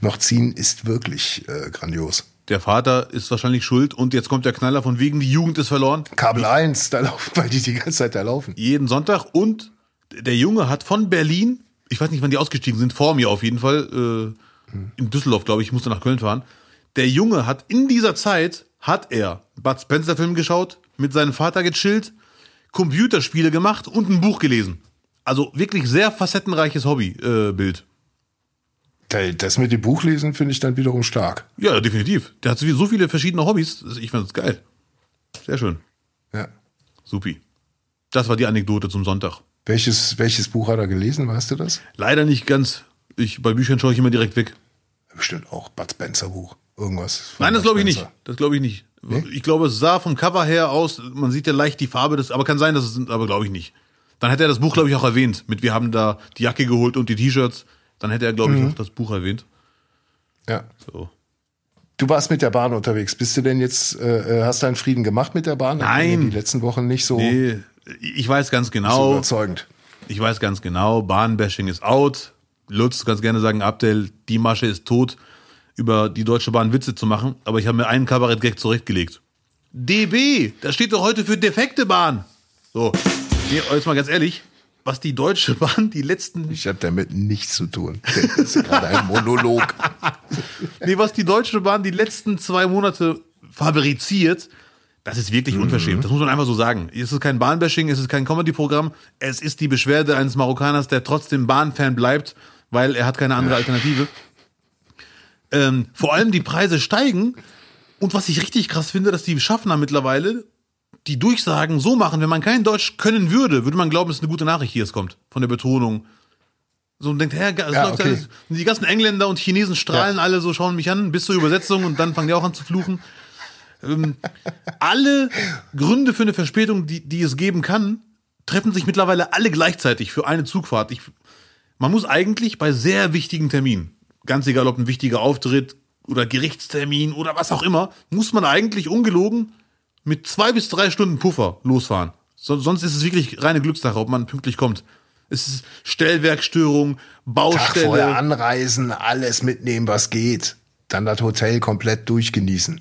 B: noch ziehen, ist wirklich äh, grandios.
A: Der Vater ist wahrscheinlich schuld und jetzt kommt der Knaller von wegen, die Jugend ist verloren.
B: Kabel 1, da laufen, weil die die ganze Zeit da laufen.
A: Jeden Sonntag und der Junge hat von Berlin, ich weiß nicht, wann die ausgestiegen sind, vor mir auf jeden Fall, äh, in Düsseldorf, glaube ich, ich musste nach Köln fahren. Der Junge hat in dieser Zeit, hat er Bud Spencer Film geschaut, mit seinem Vater gechillt, Computerspiele gemacht und ein Buch gelesen. Also wirklich sehr facettenreiches Hobbybild. Äh,
B: Das mit dem Buchlesen finde ich dann wiederum stark.
A: ja, definitiv. Der hat so viele verschiedene Hobbys. Ich fand es geil. Sehr schön.
B: Ja.
A: Supi. Das war die Anekdote zum Sonntag.
B: Welches, welches Buch hat er gelesen, weißt du das?
A: Leider nicht ganz. Ich, bei Büchern schaue ich immer direkt weg.
B: Bestimmt auch Bud Spencer Buch. Irgendwas.
A: Nein, das glaube ich nicht. Das glaube ich nicht. Ich glaube, es sah vom Cover her aus, man sieht ja leicht die Farbe, das, aber kann sein, dass es, aber glaube ich nicht. Dann hätte er das Buch, glaube ich, auch erwähnt. Mit wir haben da die Jacke geholt und die T-Shirts. Dann hätte er, glaube
B: Mhm.
A: ich, auch das Buch erwähnt.
B: Ja.
A: So.
B: Du warst mit der Bahn unterwegs. Bist du denn jetzt, äh, äh, hast du einen Frieden gemacht mit der Bahn?
A: Nein.
B: Die letzten Wochen nicht so,
A: Nee, ich weiß ganz
B: so
A: genau,
B: überzeugend.
A: ich weiß ganz genau, Bahnbashing ist out. Lutz ganz gerne sagen, Abdel, die Masche ist tot, über die Deutsche Bahn Witze zu machen. Aber ich habe mir einen Kabarett-Gag zurechtgelegt. DB, das steht doch heute für defekte Bahn. So, nee, jetzt mal ganz ehrlich, was die Deutsche Bahn die letzten,
B: Ich habe damit nichts zu tun. Das ist gerade ein Monolog.
A: nee, was die Deutsche Bahn die letzten zwei Monate fabriziert, das ist wirklich unverschämt. Das muss man einfach so sagen. Es ist kein Bahnbashing, es ist kein Comedy-Programm. Es ist die Beschwerde eines Marokkaners, der trotzdem Bahnfan bleibt, weil er hat keine andere Alternative. Ähm, vor allem die Preise steigen. Und was ich richtig krass finde, dass die Schaffner mittlerweile die Durchsagen so machen, wenn man kein Deutsch können würde, würde man glauben, es ist eine gute Nachricht, die jetzt kommt. Von der Betonung. So und denkt, hä, es
B: Ja,
A: läuft
B: okay.
A: alles. Die ganzen Engländer und Chinesen strahlen alle so, schauen mich an, bis zur Übersetzung und dann fangen die auch an zu fluchen. Ähm, alle Gründe für eine Verspätung, die, die es geben kann, treffen sich mittlerweile alle gleichzeitig für eine Zugfahrt. Ich, man muss eigentlich bei sehr wichtigen Terminen, ganz egal ob ein wichtiger Auftritt oder Gerichtstermin oder was auch immer, muss man eigentlich ungelogen mit zwei bis drei Stunden Puffer losfahren. So, sonst ist es wirklich reine Glückssache, ob man pünktlich kommt. Es ist Stellwerkstörung,
B: Tag vorher
A: Baustelle.
B: anreisen, alles mitnehmen, was geht. Dann das Hotel komplett durchgenießen.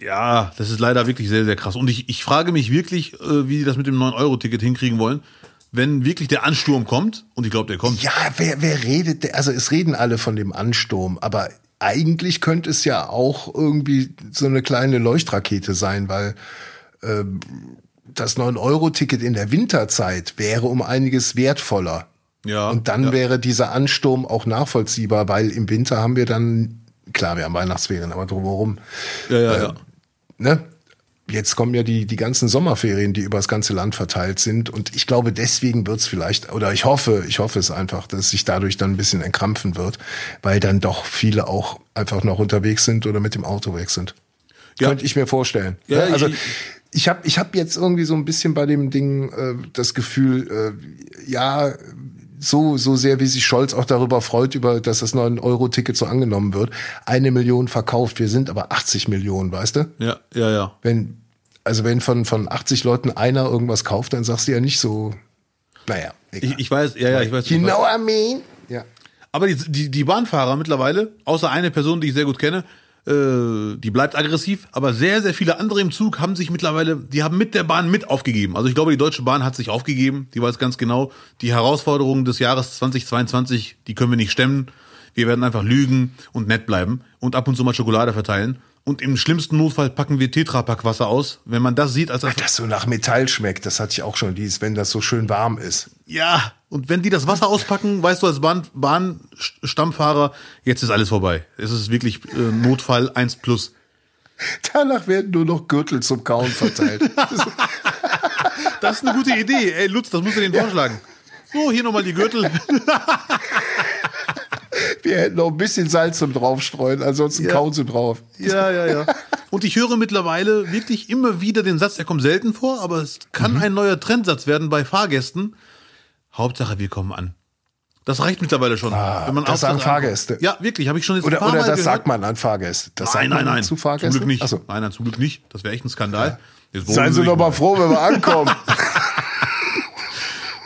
A: Ja, das ist leider wirklich sehr, sehr krass. Und ich, ich frage mich wirklich, äh, wie die das mit dem 9-Euro-Ticket hinkriegen wollen, wenn wirklich der Ansturm kommt. Und ich glaube, der kommt.
B: Ja, wer, wer redet, also es reden alle von dem Ansturm, aber eigentlich könnte es ja auch irgendwie so eine kleine Leuchtrakete sein, weil ähm, das 9-Euro-Ticket in der Winterzeit wäre um einiges wertvoller.
A: Ja.
B: Und dann
A: ja.
B: wäre dieser Ansturm auch nachvollziehbar, weil im Winter haben wir dann, klar, wir haben Weihnachtsferien, aber drumherum,
A: Ja, ja, ja.
B: ne? Jetzt kommen ja die, die ganzen Sommerferien, die über das ganze Land verteilt sind. Und ich glaube, deswegen wird's vielleicht, oder ich hoffe, ich hoffe es einfach, dass sich dadurch dann ein bisschen entkrampfen wird, weil dann doch viele auch einfach noch unterwegs sind oder mit dem Auto weg sind.
A: Ja.
B: Könnte ich mir vorstellen.
A: Ja,
B: also
A: ich-
B: ich habe ich hab jetzt irgendwie so ein bisschen bei dem Ding äh, das Gefühl, äh, ja, so, so sehr wie sich Scholz auch darüber freut, über, dass das 9-Euro-Ticket so angenommen wird. Eine Million verkauft, wir sind aber 80 Millionen, weißt du?
A: Ja, ja, ja.
B: Wenn, also wenn von, von 80 Leuten einer irgendwas kauft, dann sagst du ja nicht so, naja.
A: Ich, ich weiß, ja, ja, ich weiß.
B: you know what I mean? Ja.
A: Aber die, die, die Bahnfahrer mittlerweile, außer eine Person, die ich sehr gut kenne, äh, die bleibt aggressiv, aber sehr, sehr viele andere im Zug haben sich mittlerweile, die haben mit der Bahn mit aufgegeben. Also ich glaube, die Deutsche Bahn hat sich aufgegeben, die weiß ganz genau, die Herausforderungen des Jahres 2022, die können wir nicht stemmen. Wir werden einfach lügen und nett bleiben und ab und zu mal Schokolade verteilen. Und im schlimmsten Notfall packen wir Tetrapack Wasser aus. Wenn man das sieht, als
B: Das so nach Metall schmeckt, das hatte ich auch schon, dieses, wenn das so schön warm ist.
A: Ja, und wenn die das Wasser auspacken, weißt du als Bahn, Bahnstammfahrer, jetzt ist alles vorbei. Es ist wirklich äh, Notfall 1 plus.
B: Danach werden nur noch Gürtel zum Kauen verteilt.
A: Das ist eine gute Idee. Ey, Lutz, das musst du denen vorschlagen. So, hier nochmal die Gürtel.
B: Wir hätten noch ein bisschen Salz zum draufstreuen, ansonsten
A: Ja.
B: kauen sie drauf.
A: Ja, ja, ja. Und ich höre mittlerweile wirklich immer wieder den Satz, der kommt selten vor, aber es kann ein neuer Trendsatz werden bei Fahrgästen. Hauptsache, wir kommen an. Das reicht mittlerweile schon.
B: Ah, das
A: Hauptsache
B: sagen
A: ankommt.
B: Fahrgäste.
A: Ja, wirklich, habe ich schon jetzt
B: Oder, oder das
A: gehört.
B: sagt man an Fahrgäste. Das
A: Nein, nein,
B: man
A: nein.
B: Zu
A: Zum
B: Fahrgästen?
A: Glück nicht.
B: So.
A: Nein, nein, zum Glück nicht. Das wäre echt ein Skandal. Jetzt
B: Seien Sie doch mal froh, wenn wir ankommen.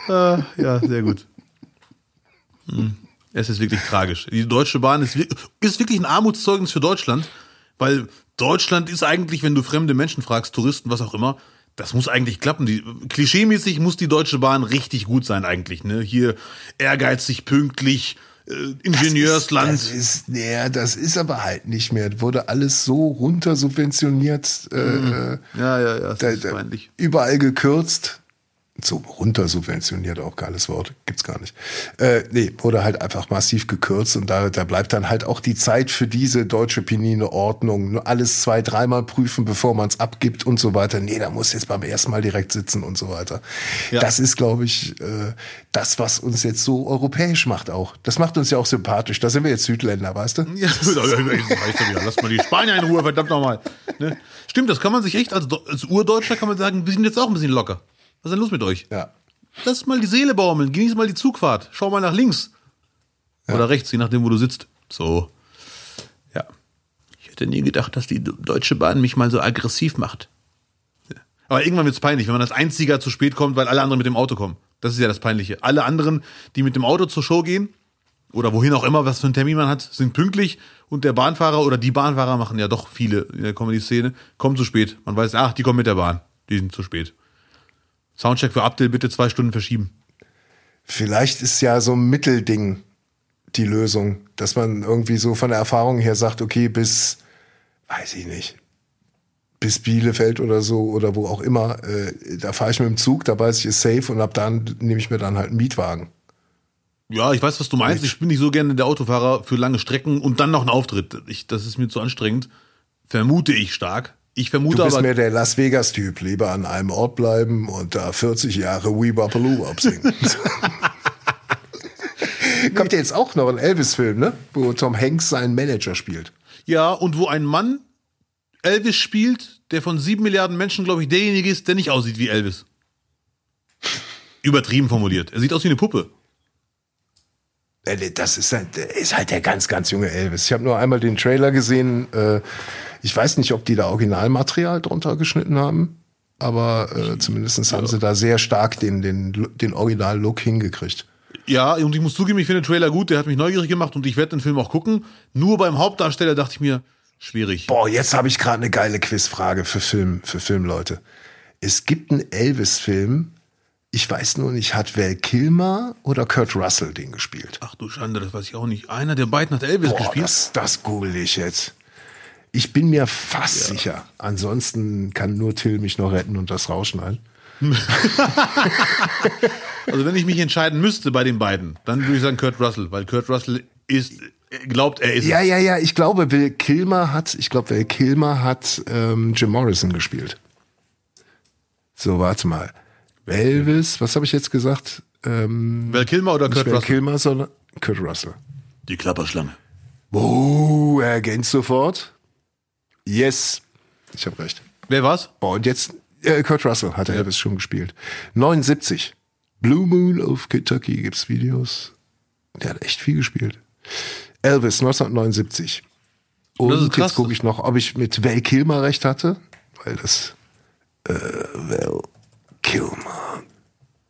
A: Ah, ja, sehr gut. Hm. Es ist wirklich tragisch. Die Deutsche Bahn ist, ist wirklich ein Armutszeugnis für Deutschland, weil Deutschland ist eigentlich, wenn du fremde Menschen fragst, Touristen, was auch immer, das muss eigentlich klappen. Die, klischeemäßig muss die Deutsche Bahn richtig gut sein eigentlich. Ne? Hier ehrgeizig, pünktlich, äh, Ingenieursland.
B: Das ist, nee, das ist aber halt nicht mehr. Wurde alles so runter subventioniert, äh, äh,
A: ja, ja, ja, das
B: da,
A: ist peinlich.
B: überall gekürzt. So runter subventioniert, auch geiles Wort, gibt's gar nicht. Äh, nee, wurde halt einfach massiv gekürzt und da, da bleibt dann halt auch die Zeit für diese deutsche penine Ordnung. Nur alles zwei, dreimal prüfen, bevor man es abgibt und so weiter. Nee, da muss jetzt beim ersten Mal direkt sitzen und so weiter.
A: Ja.
B: Das ist, glaube ich, äh, das, was uns jetzt so europäisch macht auch. Das macht uns ja auch sympathisch. Da sind wir jetzt Südländer, weißt du?
A: Ja. Lass mal die Spanier in Ruhe, verdammt nochmal. Ne? Stimmt, das kann man sich echt, als, als Urdeutscher kann man sagen, wir sind jetzt auch ein bisschen locker. Was ist denn los mit euch?
B: Ja.
A: Lass mal die Seele baumeln, genieß mal die Zugfahrt, schau mal nach links. Oder rechts, je nachdem, wo du sitzt. So. Ja. Ich hätte nie gedacht, dass die Deutsche Bahn mich mal so aggressiv macht. Ja. Aber irgendwann wird's peinlich, wenn man als Einziger zu spät kommt, weil alle anderen mit dem Auto kommen. Das ist ja das Peinliche. Alle anderen, die mit dem Auto zur Show gehen, oder wohin auch immer, was für einen Termin man hat, sind pünktlich und der Bahnfahrer oder die Bahnfahrer machen ja doch viele in der Comedy-Szene, kommen zu spät. Man weiß, ach, die kommen mit der Bahn. Die sind zu spät. Soundcheck für Abdel bitte zwei Stunden verschieben.
B: Vielleicht ist ja so ein Mittelding die Lösung, dass man irgendwie so von der Erfahrung her sagt, okay, bis, weiß ich nicht, bis Bielefeld oder so oder wo auch immer, äh, da fahre ich mit dem Zug, da weiß ich, ist safe und ab dann nehme ich mir dann halt einen Mietwagen.
A: Ja, ich weiß, was du meinst. Ich bin nicht so gerne der Autofahrer für lange Strecken und dann noch ein Auftritt. Ich, das ist mir zu anstrengend. Vermute ich stark. Ich vermute
B: Du bist
A: aber.
B: mehr der Las Vegas-Typ, lieber an einem Ort bleiben und da 40 Jahre Wee Bapaloo absingen. Kommt ja jetzt auch noch ein Elvis-Film, ne? Wo Tom Hanks seinen Manager spielt.
A: Ja, und wo ein Mann Elvis spielt, der von sieben Milliarden Menschen, glaube ich, derjenige ist, der nicht aussieht wie Elvis. Übertrieben formuliert. Er sieht aus wie eine Puppe.
B: Äh, Das ist halt, der ist halt der ganz, ganz junge Elvis. Ich habe nur einmal den Trailer gesehen. Äh, Ich weiß nicht, ob die da Originalmaterial drunter geschnitten haben, aber äh, zumindest haben sie da sehr stark den, den, den Original-Look hingekriegt.
A: Ja, und ich muss zugeben, ich finde den Trailer gut, der hat mich neugierig gemacht und ich werde den Film auch gucken. Nur beim Hauptdarsteller dachte ich mir, Schwierig.
B: Boah, jetzt habe ich gerade eine geile Quizfrage für Film, für Filmleute. Es gibt einen Elvis-Film, ich weiß nur nicht, hat Val Kilmer oder Kurt Russell den gespielt?
A: Ach du Schande, das weiß ich auch nicht. Einer der beiden hat Elvis
B: Boah,
A: gespielt.
B: das, das google ich jetzt. Ich bin mir fast sicher. Ansonsten kann nur Till mich noch retten und das rausschneiden.
A: Also wenn ich mich entscheiden müsste bei den beiden, dann würde ich sagen Kurt Russell, weil Kurt Russell ist, glaubt, er ist
B: Ja,
A: es.
B: ja, ja. Ich glaube, Val Kilmer hat, ich glaube, Val Kilmer hat ähm, Jim Morrison gespielt. So, warte mal. Elvis, was habe ich jetzt gesagt? Ähm,
A: Val Kilmer oder
B: nicht
A: Kurt Russell?
B: Kilmer, sondern Kurt Russell.
A: Die Klapperschlange.
B: Oh, er ergänzt sofort. Yes. Ich habe recht.
A: Wer war's?
B: Boah, und jetzt, äh, Kurt Russell hat Elvis schon gespielt. 79. Blue Moon of Kentucky gibt's Videos. Der hat echt viel gespielt. Elvis, 1979. Und
A: Das ist krass.
B: jetzt gucke ich noch, ob ich mit Val Kilmer recht hatte. Weil das, äh, Val Kilmer.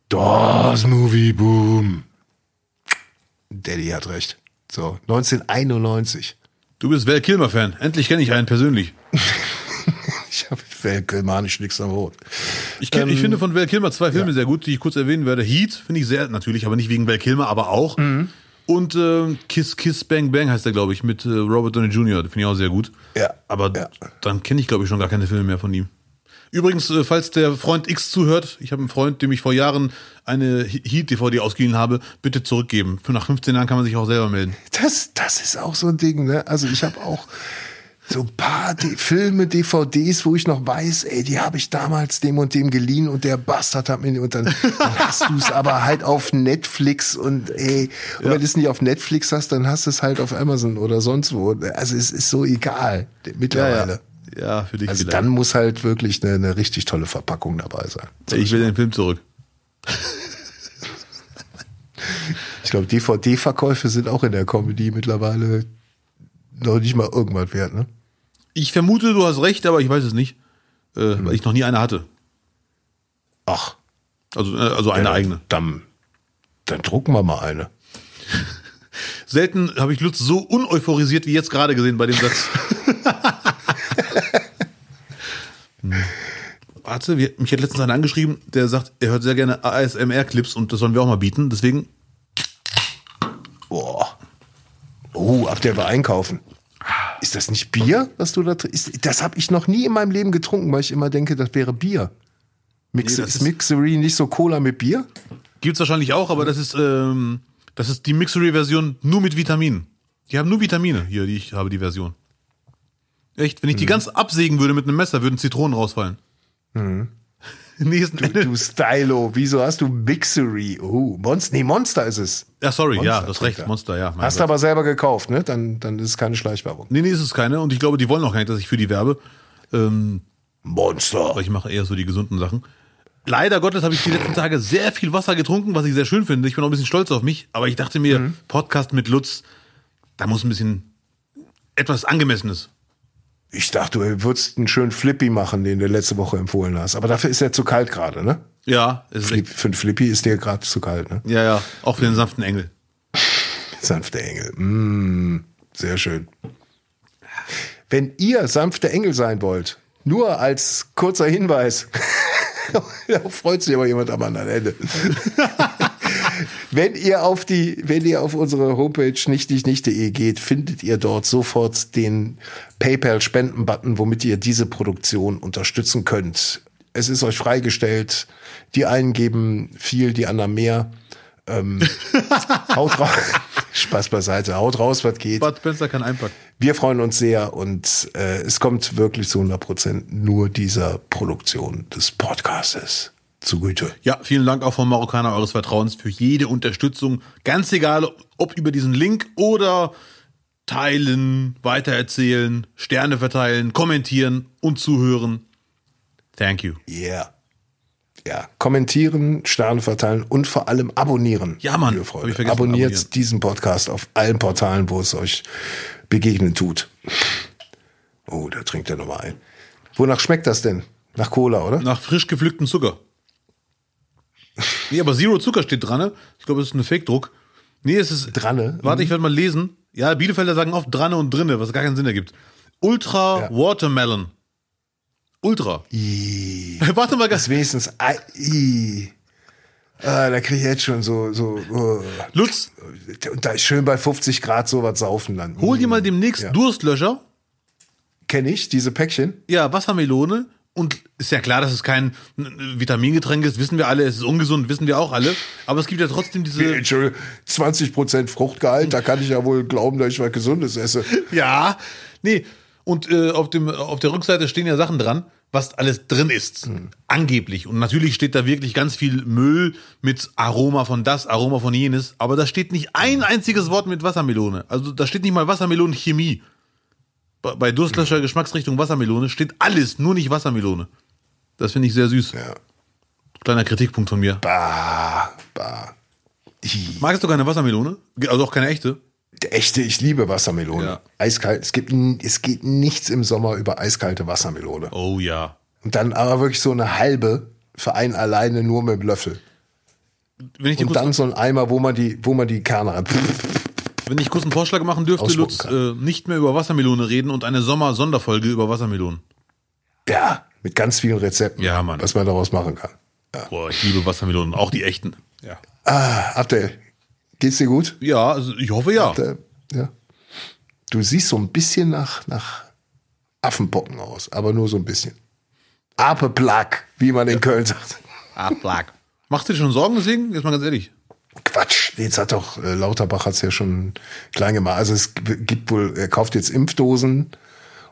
B: Das Movie Boom. Daddy hat recht. So, 1991.
A: Du bist Val Kilmer Fan. Endlich kenne ich einen persönlich.
B: Ich habe Val Kilmer nicht nichts am Hut.
A: Ich, kenn,
B: Ähm,
A: ich finde von Val Kilmer zwei Filme sehr gut, die ich kurz erwähnen werde. Heat finde ich sehr, natürlich, aber nicht wegen Val Kilmer, aber auch.
B: Mhm.
A: Und äh, Kiss Kiss Bang Bang heißt der, glaube ich, mit äh, Robert Downey Jr. Finde ich auch sehr gut.
B: Ja,
A: Aber
B: ja.
A: dann kenne ich, glaube ich, schon gar keine Filme mehr von ihm. Übrigens, äh, falls der Freund X zuhört, ich habe einen Freund, dem ich vor Jahren eine Heat-DVD ausgeliehen habe, bitte zurückgeben. Für nach 15 Jahren kann man sich auch selber melden.
B: Das, das ist auch so ein Ding, ne? Also ich habe auch so ein paar D Filme, DVDs, wo ich noch weiß, ey, die habe ich damals dem und dem geliehen und der Bastard hat mir und dann, dann hast du es aber halt auf Netflix und ey, und wenn du es nicht auf Netflix hast, dann hast du es halt auf Amazon oder sonst wo. Also es ist so egal mittlerweile.
A: Ja, für dich
B: Also
A: vielleicht.
B: dann muss halt wirklich eine, eine richtig tolle Verpackung dabei sein.
A: ich will den Film zurück.
B: Ich glaube, DVD-Verkäufe sind auch in der Comedy mittlerweile noch nicht mal irgendwas wert, ne?
A: Ich vermute, du hast recht, aber ich weiß es nicht, äh, weil ich noch nie eine hatte.
B: Ach,
A: Also, äh, also eine
B: Ja,
A: eigene.
B: Dann, dann drucken wir mal eine.
A: Selten habe ich Lutz so uneuphorisiert wie jetzt gerade gesehen bei dem Satz. Hm. Warte, wir, mich hat letztens einer angeschrieben, der sagt, er hört sehr gerne ASMR-Clips und das sollen wir auch mal bieten. Deswegen,
B: Boah. Oh, ab der wir einkaufen. Ist das nicht Bier, was du da trinkst? Das habe ich noch nie in meinem Leben getrunken, weil ich immer denke, das wäre Bier. Mix,
A: Nee,
B: ist
A: ist-
B: Mixery nicht so Cola mit Bier?
A: gibt's wahrscheinlich auch, aber das ist, ähm, das ist die Mixery-Version nur mit Vitaminen. Die haben nur Vitamine hier, die ich habe, die Version. Echt, wenn ich die
B: Mhm.
A: ganz absägen würde mit einem Messer, würden Zitronen rausfallen. Nächsten Ende.
B: Mhm. Du Stylo, wieso hast du Mixery? Oh, Monster, nee, Monster ist es.
A: Ja, sorry, ja,
B: Monster
A: das
B: trinkt
A: recht,
B: er.
A: Monster, ja.
B: Hast
A: Gott.
B: aber selber gekauft, ne? Dann, dann ist es keine Schleichwerbung.
A: Nee, nee, ist es keine. Und ich glaube, die wollen auch gar nicht, dass ich für die werbe. Ähm,
B: Monster.
A: weil ich mache eher so die gesunden Sachen. Leider Gottes habe ich die letzten Tage sehr viel Wasser getrunken, was ich sehr schön finde. Ich bin auch ein bisschen stolz auf mich. Aber ich dachte mir,
B: Mhm.
A: Podcast mit Lutz, da muss ein bisschen etwas Angemessenes.
B: Ich dachte, du würdest einen schönen Flippy machen, den du letzte Woche empfohlen hast. Aber dafür ist er zu kalt gerade, ne?
A: Ja, ist
B: Flip, für einen Flippy ist der gerade zu kalt, ne?
A: ja, ja, auch für den sanften Engel.
B: Sanfte Engel. Mm, sehr schön. Wenn ihr sanfte Engel sein wollt, nur als kurzer Hinweis, da freut sich aber jemand am anderen Ende. wenn ihr auf die, wenn ihr auf unsere Homepage nichtignicht.de geht, findet ihr dort sofort den PayPal-Spenden-Button, womit ihr diese Produktion unterstützen könnt. Es ist euch freigestellt. Die einen geben viel, die anderen mehr. Ähm, haut raus. Spaß beiseite. Haut raus, was geht.
A: Bud Spencer kann einpacken.
B: Wir freuen uns sehr und äh, es kommt wirklich zu 100 Prozent nur dieser Produktion des Podcastes zugute.
A: Ja, vielen Dank auch vom Marokkaner eures Vertrauens für jede Unterstützung. Ganz egal, ob über diesen Link oder teilen, weitererzählen, Sterne verteilen, kommentieren und zuhören. Thank you.
B: Yeah. Ja, kommentieren, Sterne verteilen und vor allem abonnieren.
A: Ja, Mann,
B: liebe Freunde. Abonniert diesen Podcast auf allen Portalen, wo es euch begegnen tut. Oh, da trinkt er nochmal ein. Wonach schmeckt das denn? Nach Cola, oder?
A: Nach frisch gepflücktem Zucker. Nee, aber Zero Zucker steht dran. ne? Ich glaube, es ist ein Fake-Druck. Nee, es ist.
B: Dranne?
A: Warte, ich werde mal lesen. Ja, Bielefelder sagen oft dranne und drinne, was gar keinen Sinn ergibt. Ultra
B: Ja.
A: Watermelon. Ultra.
B: I,
A: Warte mal,
B: das ist wenigstens. I. Ah, da kriege ich jetzt schon so. so oh.
A: Lutz,
B: Und da ist schön bei 50 Grad sowas saufen dann.
A: hol dir mal demnächst
B: Ja.
A: Durstlöscher.
B: Kenne ich, diese Päckchen.
A: Ja, Wassermelone. Und ist ja klar, dass es kein Vitamingetränk ist, wissen wir alle, es ist ungesund, wissen wir auch alle. Aber es gibt ja trotzdem diese.
B: Entschuldigung, 20% Fruchtgehalt, da kann ich ja wohl glauben, dass ich was Gesundes esse.
A: Ja, nee. Und äh, auf, dem, auf der Rückseite stehen ja Sachen dran, was alles drin ist. Angeblich. Und natürlich steht da wirklich ganz viel Müll mit Aroma von das, Aroma von jenes. Aber da steht nicht ein einziges Wort mit Wassermelone. Also da steht nicht mal Wassermelonenchemie. Bei, Durstlöscher Geschmacksrichtung Wassermelone steht alles, nur nicht Wassermelone. Das finde ich sehr süß.
B: Ja.
A: Kleiner Kritikpunkt von mir.
B: Bah, bah.
A: Magst du keine Wassermelone? Also auch keine echte?
B: Der Echte, ich liebe Wassermelone.
A: Ja.
B: Eiskalt. Es gibt, es geht nichts im Sommer über eiskalte Wassermelone.
A: Oh ja.
B: Und dann aber wirklich so eine halbe für einen alleine nur mit dem Löffel. Und dann so ein Eimer, wo man die, wo man die Kerne rein.
A: Wenn ich kurz einen Vorschlag machen dürfte, Lutz, äh, nicht mehr über Wassermelone reden und eine Sommer-Sonderfolge über Wassermelonen.
B: Ja, mit ganz vielen Rezepten,
A: Ja, Mann.
B: was man daraus machen kann.
A: Boah, ich liebe Wassermelonen, auch die echten. Ja.
B: Ah, Abdel, geht's dir gut?
A: Ja, also ich hoffe ja.
B: Äh, ja. Du siehst so ein bisschen nach, nach Affenpocken aus, aber nur so ein bisschen. Apeplack, wie man in Köln sagt.
A: Ach, Plag. Machst du dir schon Sorgen deswegen? Jetzt mal ganz ehrlich.
B: Quatsch, jetzt hat doch äh, Lauterbach hat's ja schon klein gemacht. Also es gibt wohl, er kauft jetzt Impfdosen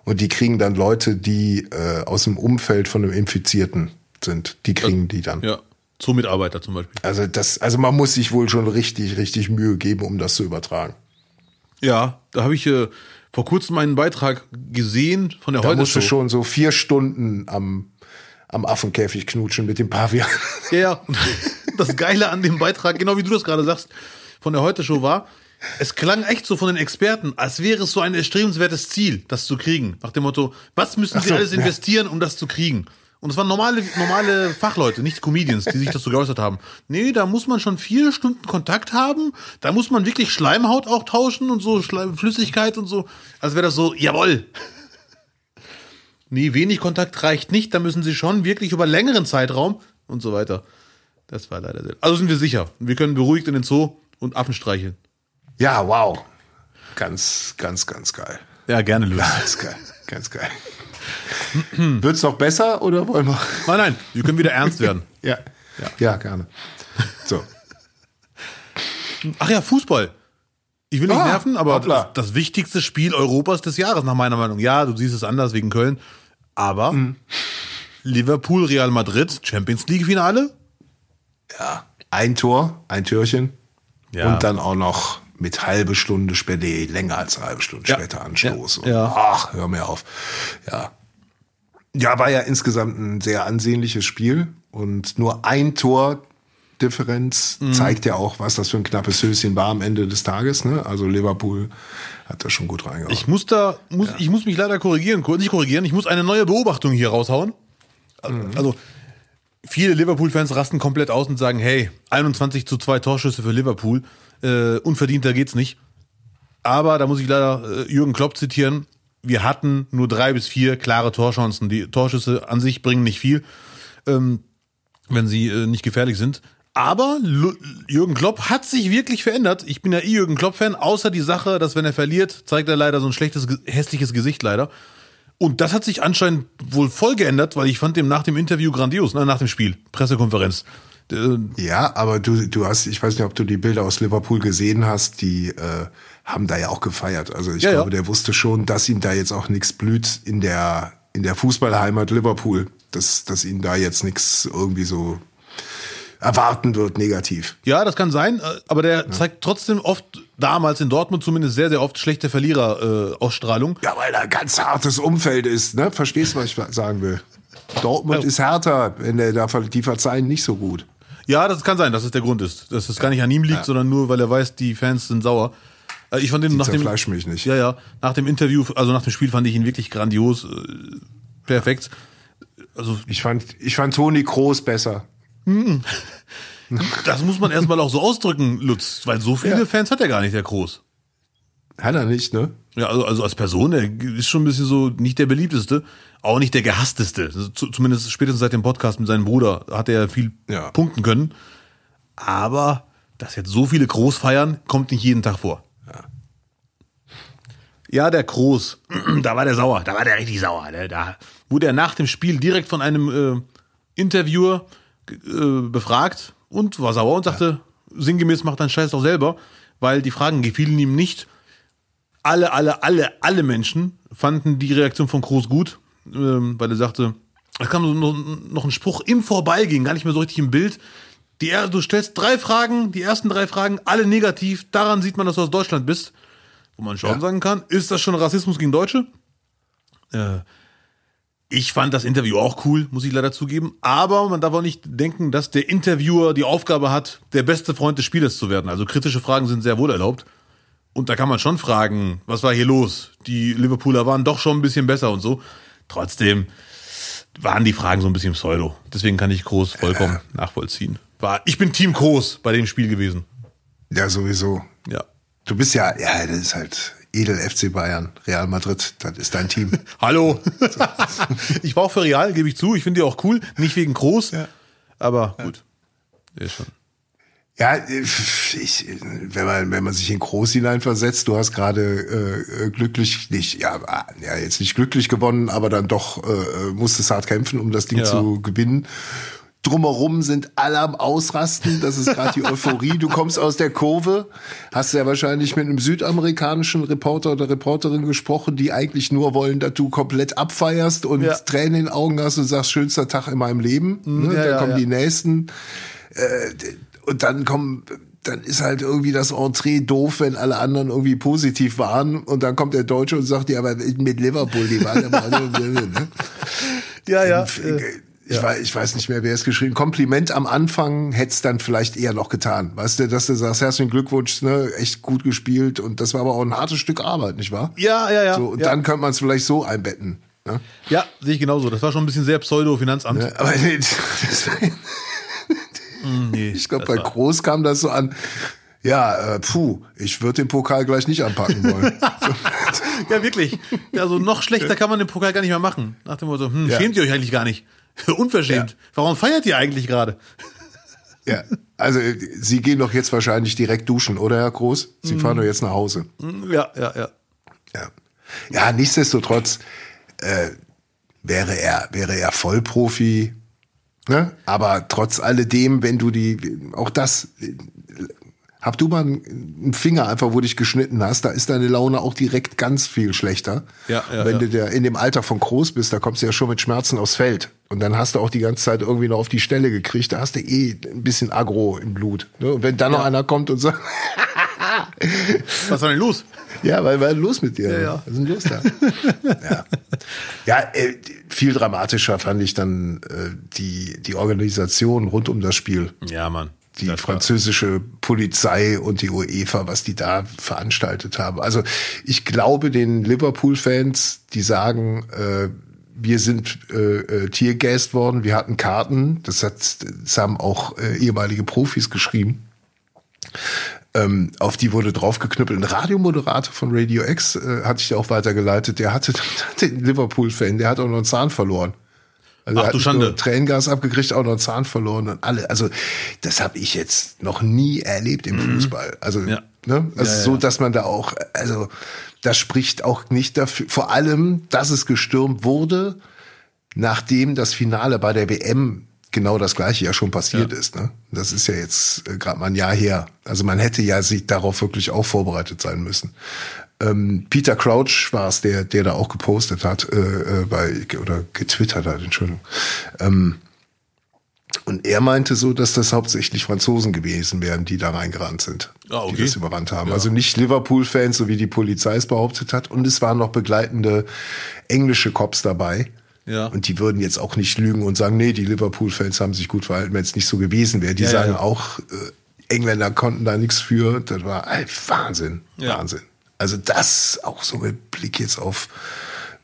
B: und die kriegen dann Leute, die äh, aus dem Umfeld von einem Infizierten sind. Die kriegen die dann.
A: Ja. Zoomitarbeiter zum Beispiel.
B: Also das, also man muss sich wohl schon richtig, richtig Mühe geben, um das zu übertragen.
A: Ja, da habe ich äh, vor kurzem einen Beitrag gesehen von der
B: Da
A: heute
B: musst du schon so vier Stunden am, am Affenkäfig knutschen mit dem Pavian.
A: Ja, ja. Das Geile an dem Beitrag, genau wie du das gerade sagst, von der Heute Show war, es klang echt so von den Experten, als wäre es so ein erstrebenswertes Ziel, das zu kriegen. Nach dem Motto, was müssen sie
B: so,
A: alles
B: ja.
A: investieren, um das zu kriegen? Und es waren normale, normale Fachleute, nicht Comedians, die sich dazu geäußert haben. Nee, da muss man schon vier Stunden Kontakt haben, da muss man wirklich Schleimhaut auch tauschen und so Schleim Flüssigkeit und so. Als wäre das so, jawoll. Nee, wenig Kontakt reicht nicht, da müssen sie schon wirklich über längeren Zeitraum und so weiter. Das war leider sehr. Also sind wir sicher. Wir können beruhigt in den Zoo und Affen streicheln.
B: Ja, wow. Ganz, ganz, ganz geil.
A: Ja, gerne, Luis.
B: Ganz geil. Ganz geil. Wird's noch besser oder wollen wir?
A: Nein, nein, wir können wieder ernst werden.
B: Ja. Ja, gerne. So.
A: Ach ja, Fußball. Ich will nicht
B: Ah,
A: nerven, aber das, das wichtigste Spiel Europas des Jahres, nach meiner Meinung. Ja, du siehst es anders wegen Köln. Aber
B: Mhm.
A: Liverpool, Real Madrid, Champions League Finale.
B: Ja. Ein Tor, ein Türchen.
A: Ja.
B: Und dann auch noch mit halbe Stunde später, länger als eine halbe Stunde
A: Ja.
B: später Anstoß.
A: Ja. Ja.
B: Ach, hör mir auf. Ja. Ja, war ja insgesamt ein sehr ansehnliches Spiel und nur ein Tor Differenz
A: Mhm.
B: zeigt ja auch, was das für ein knappes Höschen war am Ende des Tages. Ne? Also Liverpool hat da schon gut reingehauen.
A: Ich muss da, muss, ich muss mich leider korrigieren, nicht korrigieren, ich muss eine neue Beobachtung hier raushauen. Also, viele Liverpool-Fans rasten komplett aus und sagen, hey, 21 zu 2 Torschüsse für Liverpool, äh, unverdienter geht's nicht. Aber da muss ich leider äh, Jürgen Klopp zitieren. Wir hatten nur drei bis vier klare Torchancen. Die Torschüsse an sich bringen nicht viel, ähm, wenn sie äh, nicht gefährlich sind. Aber Jürgen Klopp hat sich wirklich verändert. Ich bin ja eh Jürgen Klopp-Fan, außer die Sache, dass wenn er verliert, zeigt er leider so ein schlechtes, hässliches Gesicht leider. Und das hat sich anscheinend wohl voll geändert, weil ich fand den nach dem Interview grandios, ne, nach dem Spiel, Pressekonferenz. Äh,
B: Ja, aber du, du hast, ich weiß nicht, ob du die Bilder aus Liverpool gesehen hast, die äh, haben da ja auch gefeiert. Also ich
A: Ja,
B: glaube,
A: ja.
B: der wusste schon, dass ihm da jetzt auch nichts blüht in der, in der Fußballheimat Liverpool, dass, dass ihn da jetzt nichts irgendwie so erwarten wird, negativ.
A: Ja, das kann sein, äh, aber der zeigt trotzdem oft, damals in Dortmund zumindest sehr, sehr oft schlechte Verlierer-Ausstrahlung.
B: Ja, weil da ein ganz hartes Umfeld ist, ne? Verstehst du, was ich sagen will? Dortmund
A: Ja.
B: ist härter, wenn der da die verzeihen nicht so gut.
A: ja, das kann sein, dass es der Grund ist. Dass es gar nicht an ihm liegt, sondern nur, weil er weiß, die Fans sind sauer. Äh, Ich fand den
B: Die
A: nach dem,
B: mich nicht.
A: ja, ja, nach dem Interview, also nach dem Spiel fand ich ihn wirklich grandios, äh, perfekt. Also,
B: Ich fand, ich fand Toni Kroos besser.
A: Das muss man erstmal auch so ausdrücken, Lutz, weil so viele
B: Ja.
A: Fans hat er gar nicht, der Groß.
B: Hat er nicht, ne?
A: Ja, also, also als Person, er ist schon ein bisschen so nicht der beliebteste, auch nicht der gehassteste. Zumindest spätestens seit dem Podcast mit seinem Bruder hat er viel ja. punkten können. Aber dass jetzt so viele Groß feiern, kommt nicht jeden Tag vor. Ja, ja der Groß, da war der sauer, da war der richtig sauer. Ne? Da wurde er nach dem Spiel direkt von einem äh, Interviewer äh, befragt und war sauer und sagte, ja. sinngemäß macht deinen Scheiß doch selber, weil die Fragen gefielen ihm nicht. Alle, alle, alle, alle Menschen fanden die Reaktion von Groß gut, ähm, weil er sagte, es kam noch, noch ein Spruch im Vorbeigehen, gar nicht mehr so richtig im Bild. Die, du stellst drei Fragen, die ersten drei Fragen, alle negativ. Daran sieht man, dass du aus Deutschland bist. Wo man schon ja. sagen kann, ist das schon Rassismus gegen Deutsche? Äh, ich fand das Interview auch cool, muss ich leider zugeben. Aber man darf auch nicht denken, dass der Interviewer die Aufgabe hat, der beste Freund des Spielers zu werden. Also kritische Fragen sind sehr wohl erlaubt. Und da kann man schon fragen, was war hier los? Die Liverpooler waren doch schon ein bisschen besser und so. Trotzdem waren die Fragen so ein bisschen pseudo. Deswegen kann ich Groß vollkommen äh. nachvollziehen. War, ich bin Team Groß bei dem Spiel gewesen.
B: Ja, sowieso.
A: Ja.
B: Du bist ja, ja, das ist halt Edel FC Bayern, Real Madrid, das ist dein Team.
A: Hallo. ich war auch für Real, gebe ich zu. Ich finde die auch cool. Nicht wegen groß, ja. aber gut. Ist schon.
B: Ja, ich, wenn man wenn man sich in Groß hineinversetzt, du hast gerade äh, glücklich nicht, ja, ja jetzt nicht glücklich gewonnen, aber dann doch äh, musstest hart kämpfen, um das Ding ja. zu gewinnen drumherum sind alle am Ausrasten. Das ist gerade die Euphorie. Du kommst aus der Kurve, hast ja wahrscheinlich mit einem südamerikanischen Reporter oder Reporterin gesprochen, die eigentlich nur wollen, dass du komplett abfeierst und ja. Tränen in den Augen hast und sagst, schönster Tag in meinem Leben. Mhm, ne? Ja, da kommen ja. die nächsten. Äh, und dann kommen dann ist halt irgendwie das Entree doof, wenn alle anderen irgendwie positiv waren. Und dann kommt der Deutsche und sagt, ja, aber mit Liverpool, die waren aber alle, ne?
A: Ja, ja.
B: Äh, ich, ja. weiß, ich weiß nicht mehr, wer es geschrieben Kompliment am Anfang hätte es dann vielleicht eher noch getan. Weißt du, dass du sagst, herzlichen Glückwunsch, ne, echt gut gespielt. Und das war aber auch ein hartes Stück Arbeit, nicht wahr?
A: Ja, ja, ja.
B: So, und
A: ja.
B: dann könnte man es vielleicht so einbetten. Ne?
A: Ja, sehe ich genauso. Das war schon ein bisschen sehr Pseudo-Finanzamt. Ja, aber nee, das,
B: mm, nee, ich glaube, bei Groß kam das so an. Ja, äh, puh, ich würde den Pokal gleich nicht anpacken wollen.
A: ja, wirklich. Also noch schlechter kann man den Pokal gar nicht mehr machen. Nach dem Motto, hm, ja. schämt ihr euch eigentlich gar nicht. Unverschämt. Ja. Warum feiert ihr eigentlich gerade?
B: Ja, also Sie gehen doch jetzt wahrscheinlich direkt duschen, oder Herr Groß? Sie mhm. fahren doch jetzt nach Hause.
A: Mhm, ja, ja, ja.
B: Ja, ja nichtsdestotrotz äh, wäre er wäre er Vollprofi. Ne? Aber trotz alledem, wenn du die, auch das, hab du mal einen Finger einfach, wo dich geschnitten hast, da ist deine Laune auch direkt ganz viel schlechter.
A: Ja, ja,
B: Wenn du der in dem Alter von groß bist, da kommst du ja schon mit Schmerzen aufs Feld. Und dann hast du auch die ganze Zeit irgendwie noch auf die Stelle gekriegt. Da hast du eh ein bisschen Agro im Blut. Ne? Und wenn dann ja. noch einer kommt und sagt,
A: was war denn los?
B: Ja, weil was ist los mit dir?
A: Ja, ja.
B: Was ist denn los da? ja, ja äh, viel dramatischer fand ich dann äh, die, die Organisation rund um das Spiel.
A: Ja, Mann
B: die französische Polizei und die UEFA, was die da veranstaltet haben. Also ich glaube den Liverpool-Fans, die sagen, äh, wir sind äh, äh, Tiergast worden, wir hatten Karten, das, hat, das haben auch äh, ehemalige Profis geschrieben. Ähm, auf die wurde draufgeknüppelt. Ein Radiomoderator von Radio X äh, hatte ich auch weitergeleitet, der hatte den Liverpool-Fan, der hat auch noch einen Zahn verloren. Also
A: Ach du Schande.
B: Tränengas abgekriegt, auch noch einen Zahn verloren und alle. Also das habe ich jetzt noch nie erlebt im mhm. Fußball. Also, ja. ne? also ja, ja, so, dass man da auch, also das spricht auch nicht dafür. Vor allem, dass es gestürmt wurde, nachdem das Finale bei der WM genau das gleiche ja schon passiert ja. ist. Ne? Das ist ja jetzt äh, gerade mal ein Jahr her. Also man hätte ja sich darauf wirklich auch vorbereitet sein müssen. Ähm, Peter Crouch war es, der, der da auch gepostet hat, äh, äh, bei, oder getwittert hat, Entschuldigung. Ähm, und er meinte so, dass das hauptsächlich Franzosen gewesen wären, die da reingerannt sind,
A: ah, okay.
B: die das überrannt haben. Ja. Also nicht Liverpool-Fans, so wie die Polizei es behauptet hat. Und es waren noch begleitende englische Cops dabei.
A: Ja.
B: Und die würden jetzt auch nicht lügen und sagen, nee, die Liverpool-Fans haben sich gut verhalten, wenn es nicht so gewesen wäre. Die ja, sagen ja. auch, äh, Engländer konnten da nichts für. Das war ey, Wahnsinn, Wahnsinn. Also das auch so mit Blick jetzt auf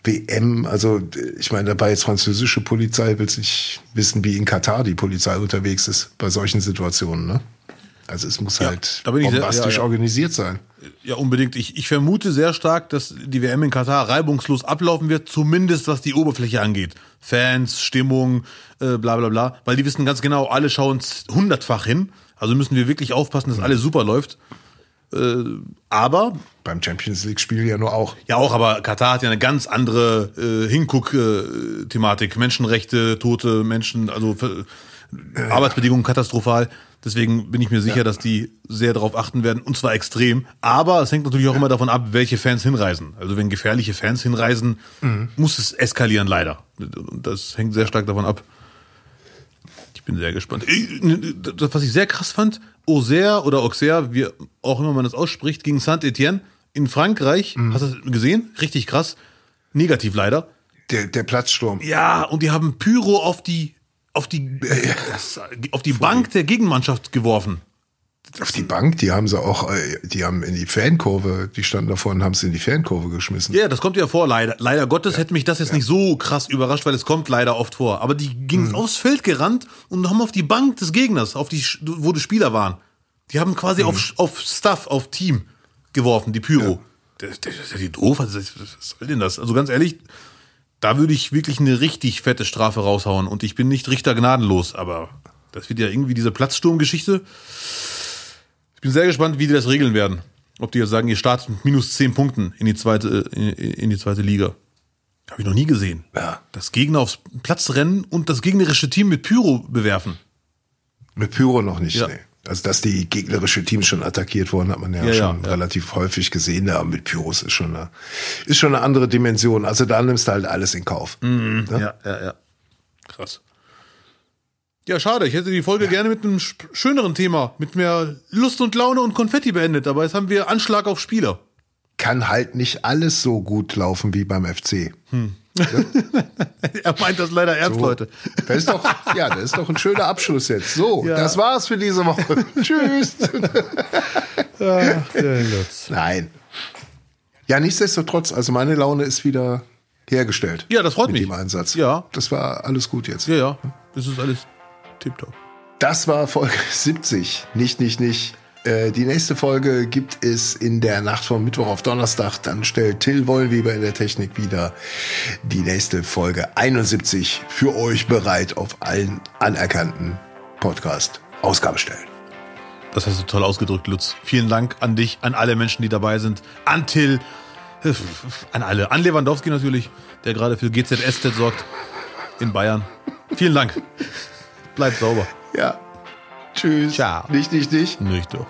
B: WM. Also ich meine, dabei jetzt französische Polizei will nicht wissen, wie in Katar die Polizei unterwegs ist bei solchen Situationen. Ne? Also es muss halt
A: da bin ich sehr-
B: bombastisch
A: ja, ja.
B: organisiert sein.
A: Ja, unbedingt. Ich, ich vermute sehr stark, dass die WM in Katar reibungslos ablaufen wird, zumindest was die Oberfläche angeht. Fans, Stimmung, äh, bla bla bla. Weil die wissen ganz genau, alle schauen hundertfach hin. Also müssen wir wirklich aufpassen, dass alles super läuft. Äh, aber,
B: Beim Champions League-Spiel ja nur auch.
A: ja auch, aber Katar hat ja eine ganz andere äh, Hinguck-Thematik. Menschenrechte, tote Menschen, also äh, Arbeitsbedingungen katastrophal. Deswegen bin ich mir sicher, dass die sehr darauf achten werden, und zwar extrem. Aber es hängt natürlich auch immer davon ab, welche Fans hinreisen. Also wenn gefährliche Fans hinreisen, muss es eskalieren, leider. Und das hängt sehr stark davon ab. Ich bin sehr gespannt. Das, was ich sehr krass fand, Auxerre oder Auxerre, wie auch immer man das ausspricht, gegen Saint-Etienne in Frankreich. Hast du das gesehen? Richtig krass. Negativ leider.
B: Der, der Platzsturm.
A: Ja, und die haben Pyro auf die auf die auf die Bank der Gegenmannschaft geworfen.
B: Auf die Bank, die haben sie auch, äh, die haben in die Fankurve, die standen davor und haben sie in die Fankurve geschmissen.
A: Ja, das kommt ja vor, leider. Leider Gottes hätte mich das jetzt nicht so krass überrascht, weil es kommt leider oft vor. Aber die gingen aufs Feld gerannt und haben auf die Bank des Gegners, auf die, wo die Spieler waren. Die haben quasi auf, auf Stuff, auf Team geworfen, die Pyro. Das, das ist ja die doof. Was, soll denn das? Also ganz ehrlich, da würde ich wirklich eine richtig fette Strafe raushauen. Und ich bin nicht Richter gnadenlos, aber das wird ja irgendwie diese Platzsturmgeschichte. Ich bin sehr gespannt, wie die das regeln werden. Ob die jetzt sagen, ihr startet mit minus 10 Punkten in die zweite, in, in die zweite Liga. Habe ich noch nie gesehen.
B: Ja.
A: Das Gegner aufs Platz rennen und das gegnerische Team mit Pyro bewerfen.
B: Mit Pyro noch nicht,
A: Ja.
B: nee. Also, dass die gegnerische Teams schon attackiert wurden, hat man ja,
A: Ja,
B: schon
A: ja.
B: relativ häufig gesehen. Ja, mit Pyros ist schon eine, ist schon eine andere Dimension. Also, da nimmst du halt alles in Kauf.
A: Mhm. Ja, ja, ja. Krass. Ja, schade. Ich hätte die Folge gerne mit einem sch- schöneren Thema, mit mehr Lust und Laune und Konfetti beendet. Aber jetzt haben wir Anschlag auf Spieler.
B: Kann halt nicht alles so gut laufen wie beim FC.
A: er meint das leider ernst, Leute.
B: Das ist doch, ja, das ist doch ein schöner Abschluss jetzt. So,
A: Ja.
B: das war's für diese Woche. Tschüss.
A: Ach.
B: Nein. Ja, nichtsdestotrotz, also meine Laune ist wieder hergestellt.
A: Ja, das freut
B: mit
A: mich.
B: dem Einsatz.
A: Ja.
B: Das war alles gut jetzt.
A: Ja, ja. Das ist alles tipptopp.
B: Das war Folge 70. Nicht, nicht, nicht. Äh, Die nächste Folge gibt es in der Nacht von Mittwoch auf Donnerstag. Dann stellt Till Wollweber in der Technik wieder die nächste Folge 71 für euch bereit auf allen anerkannten Podcast-Ausgabestellen.
A: Das hast du toll ausgedrückt, Lutz. Vielen Dank an dich, an alle Menschen, die dabei sind, an Till, äh, an alle, an Lewandowski natürlich, der gerade für GZSZ sorgt in Bayern. Vielen Dank. Bleibt sauber.
B: Ja. Tschüss.
A: Ciao.
B: Nicht, nicht, nicht.
A: Nicht doch.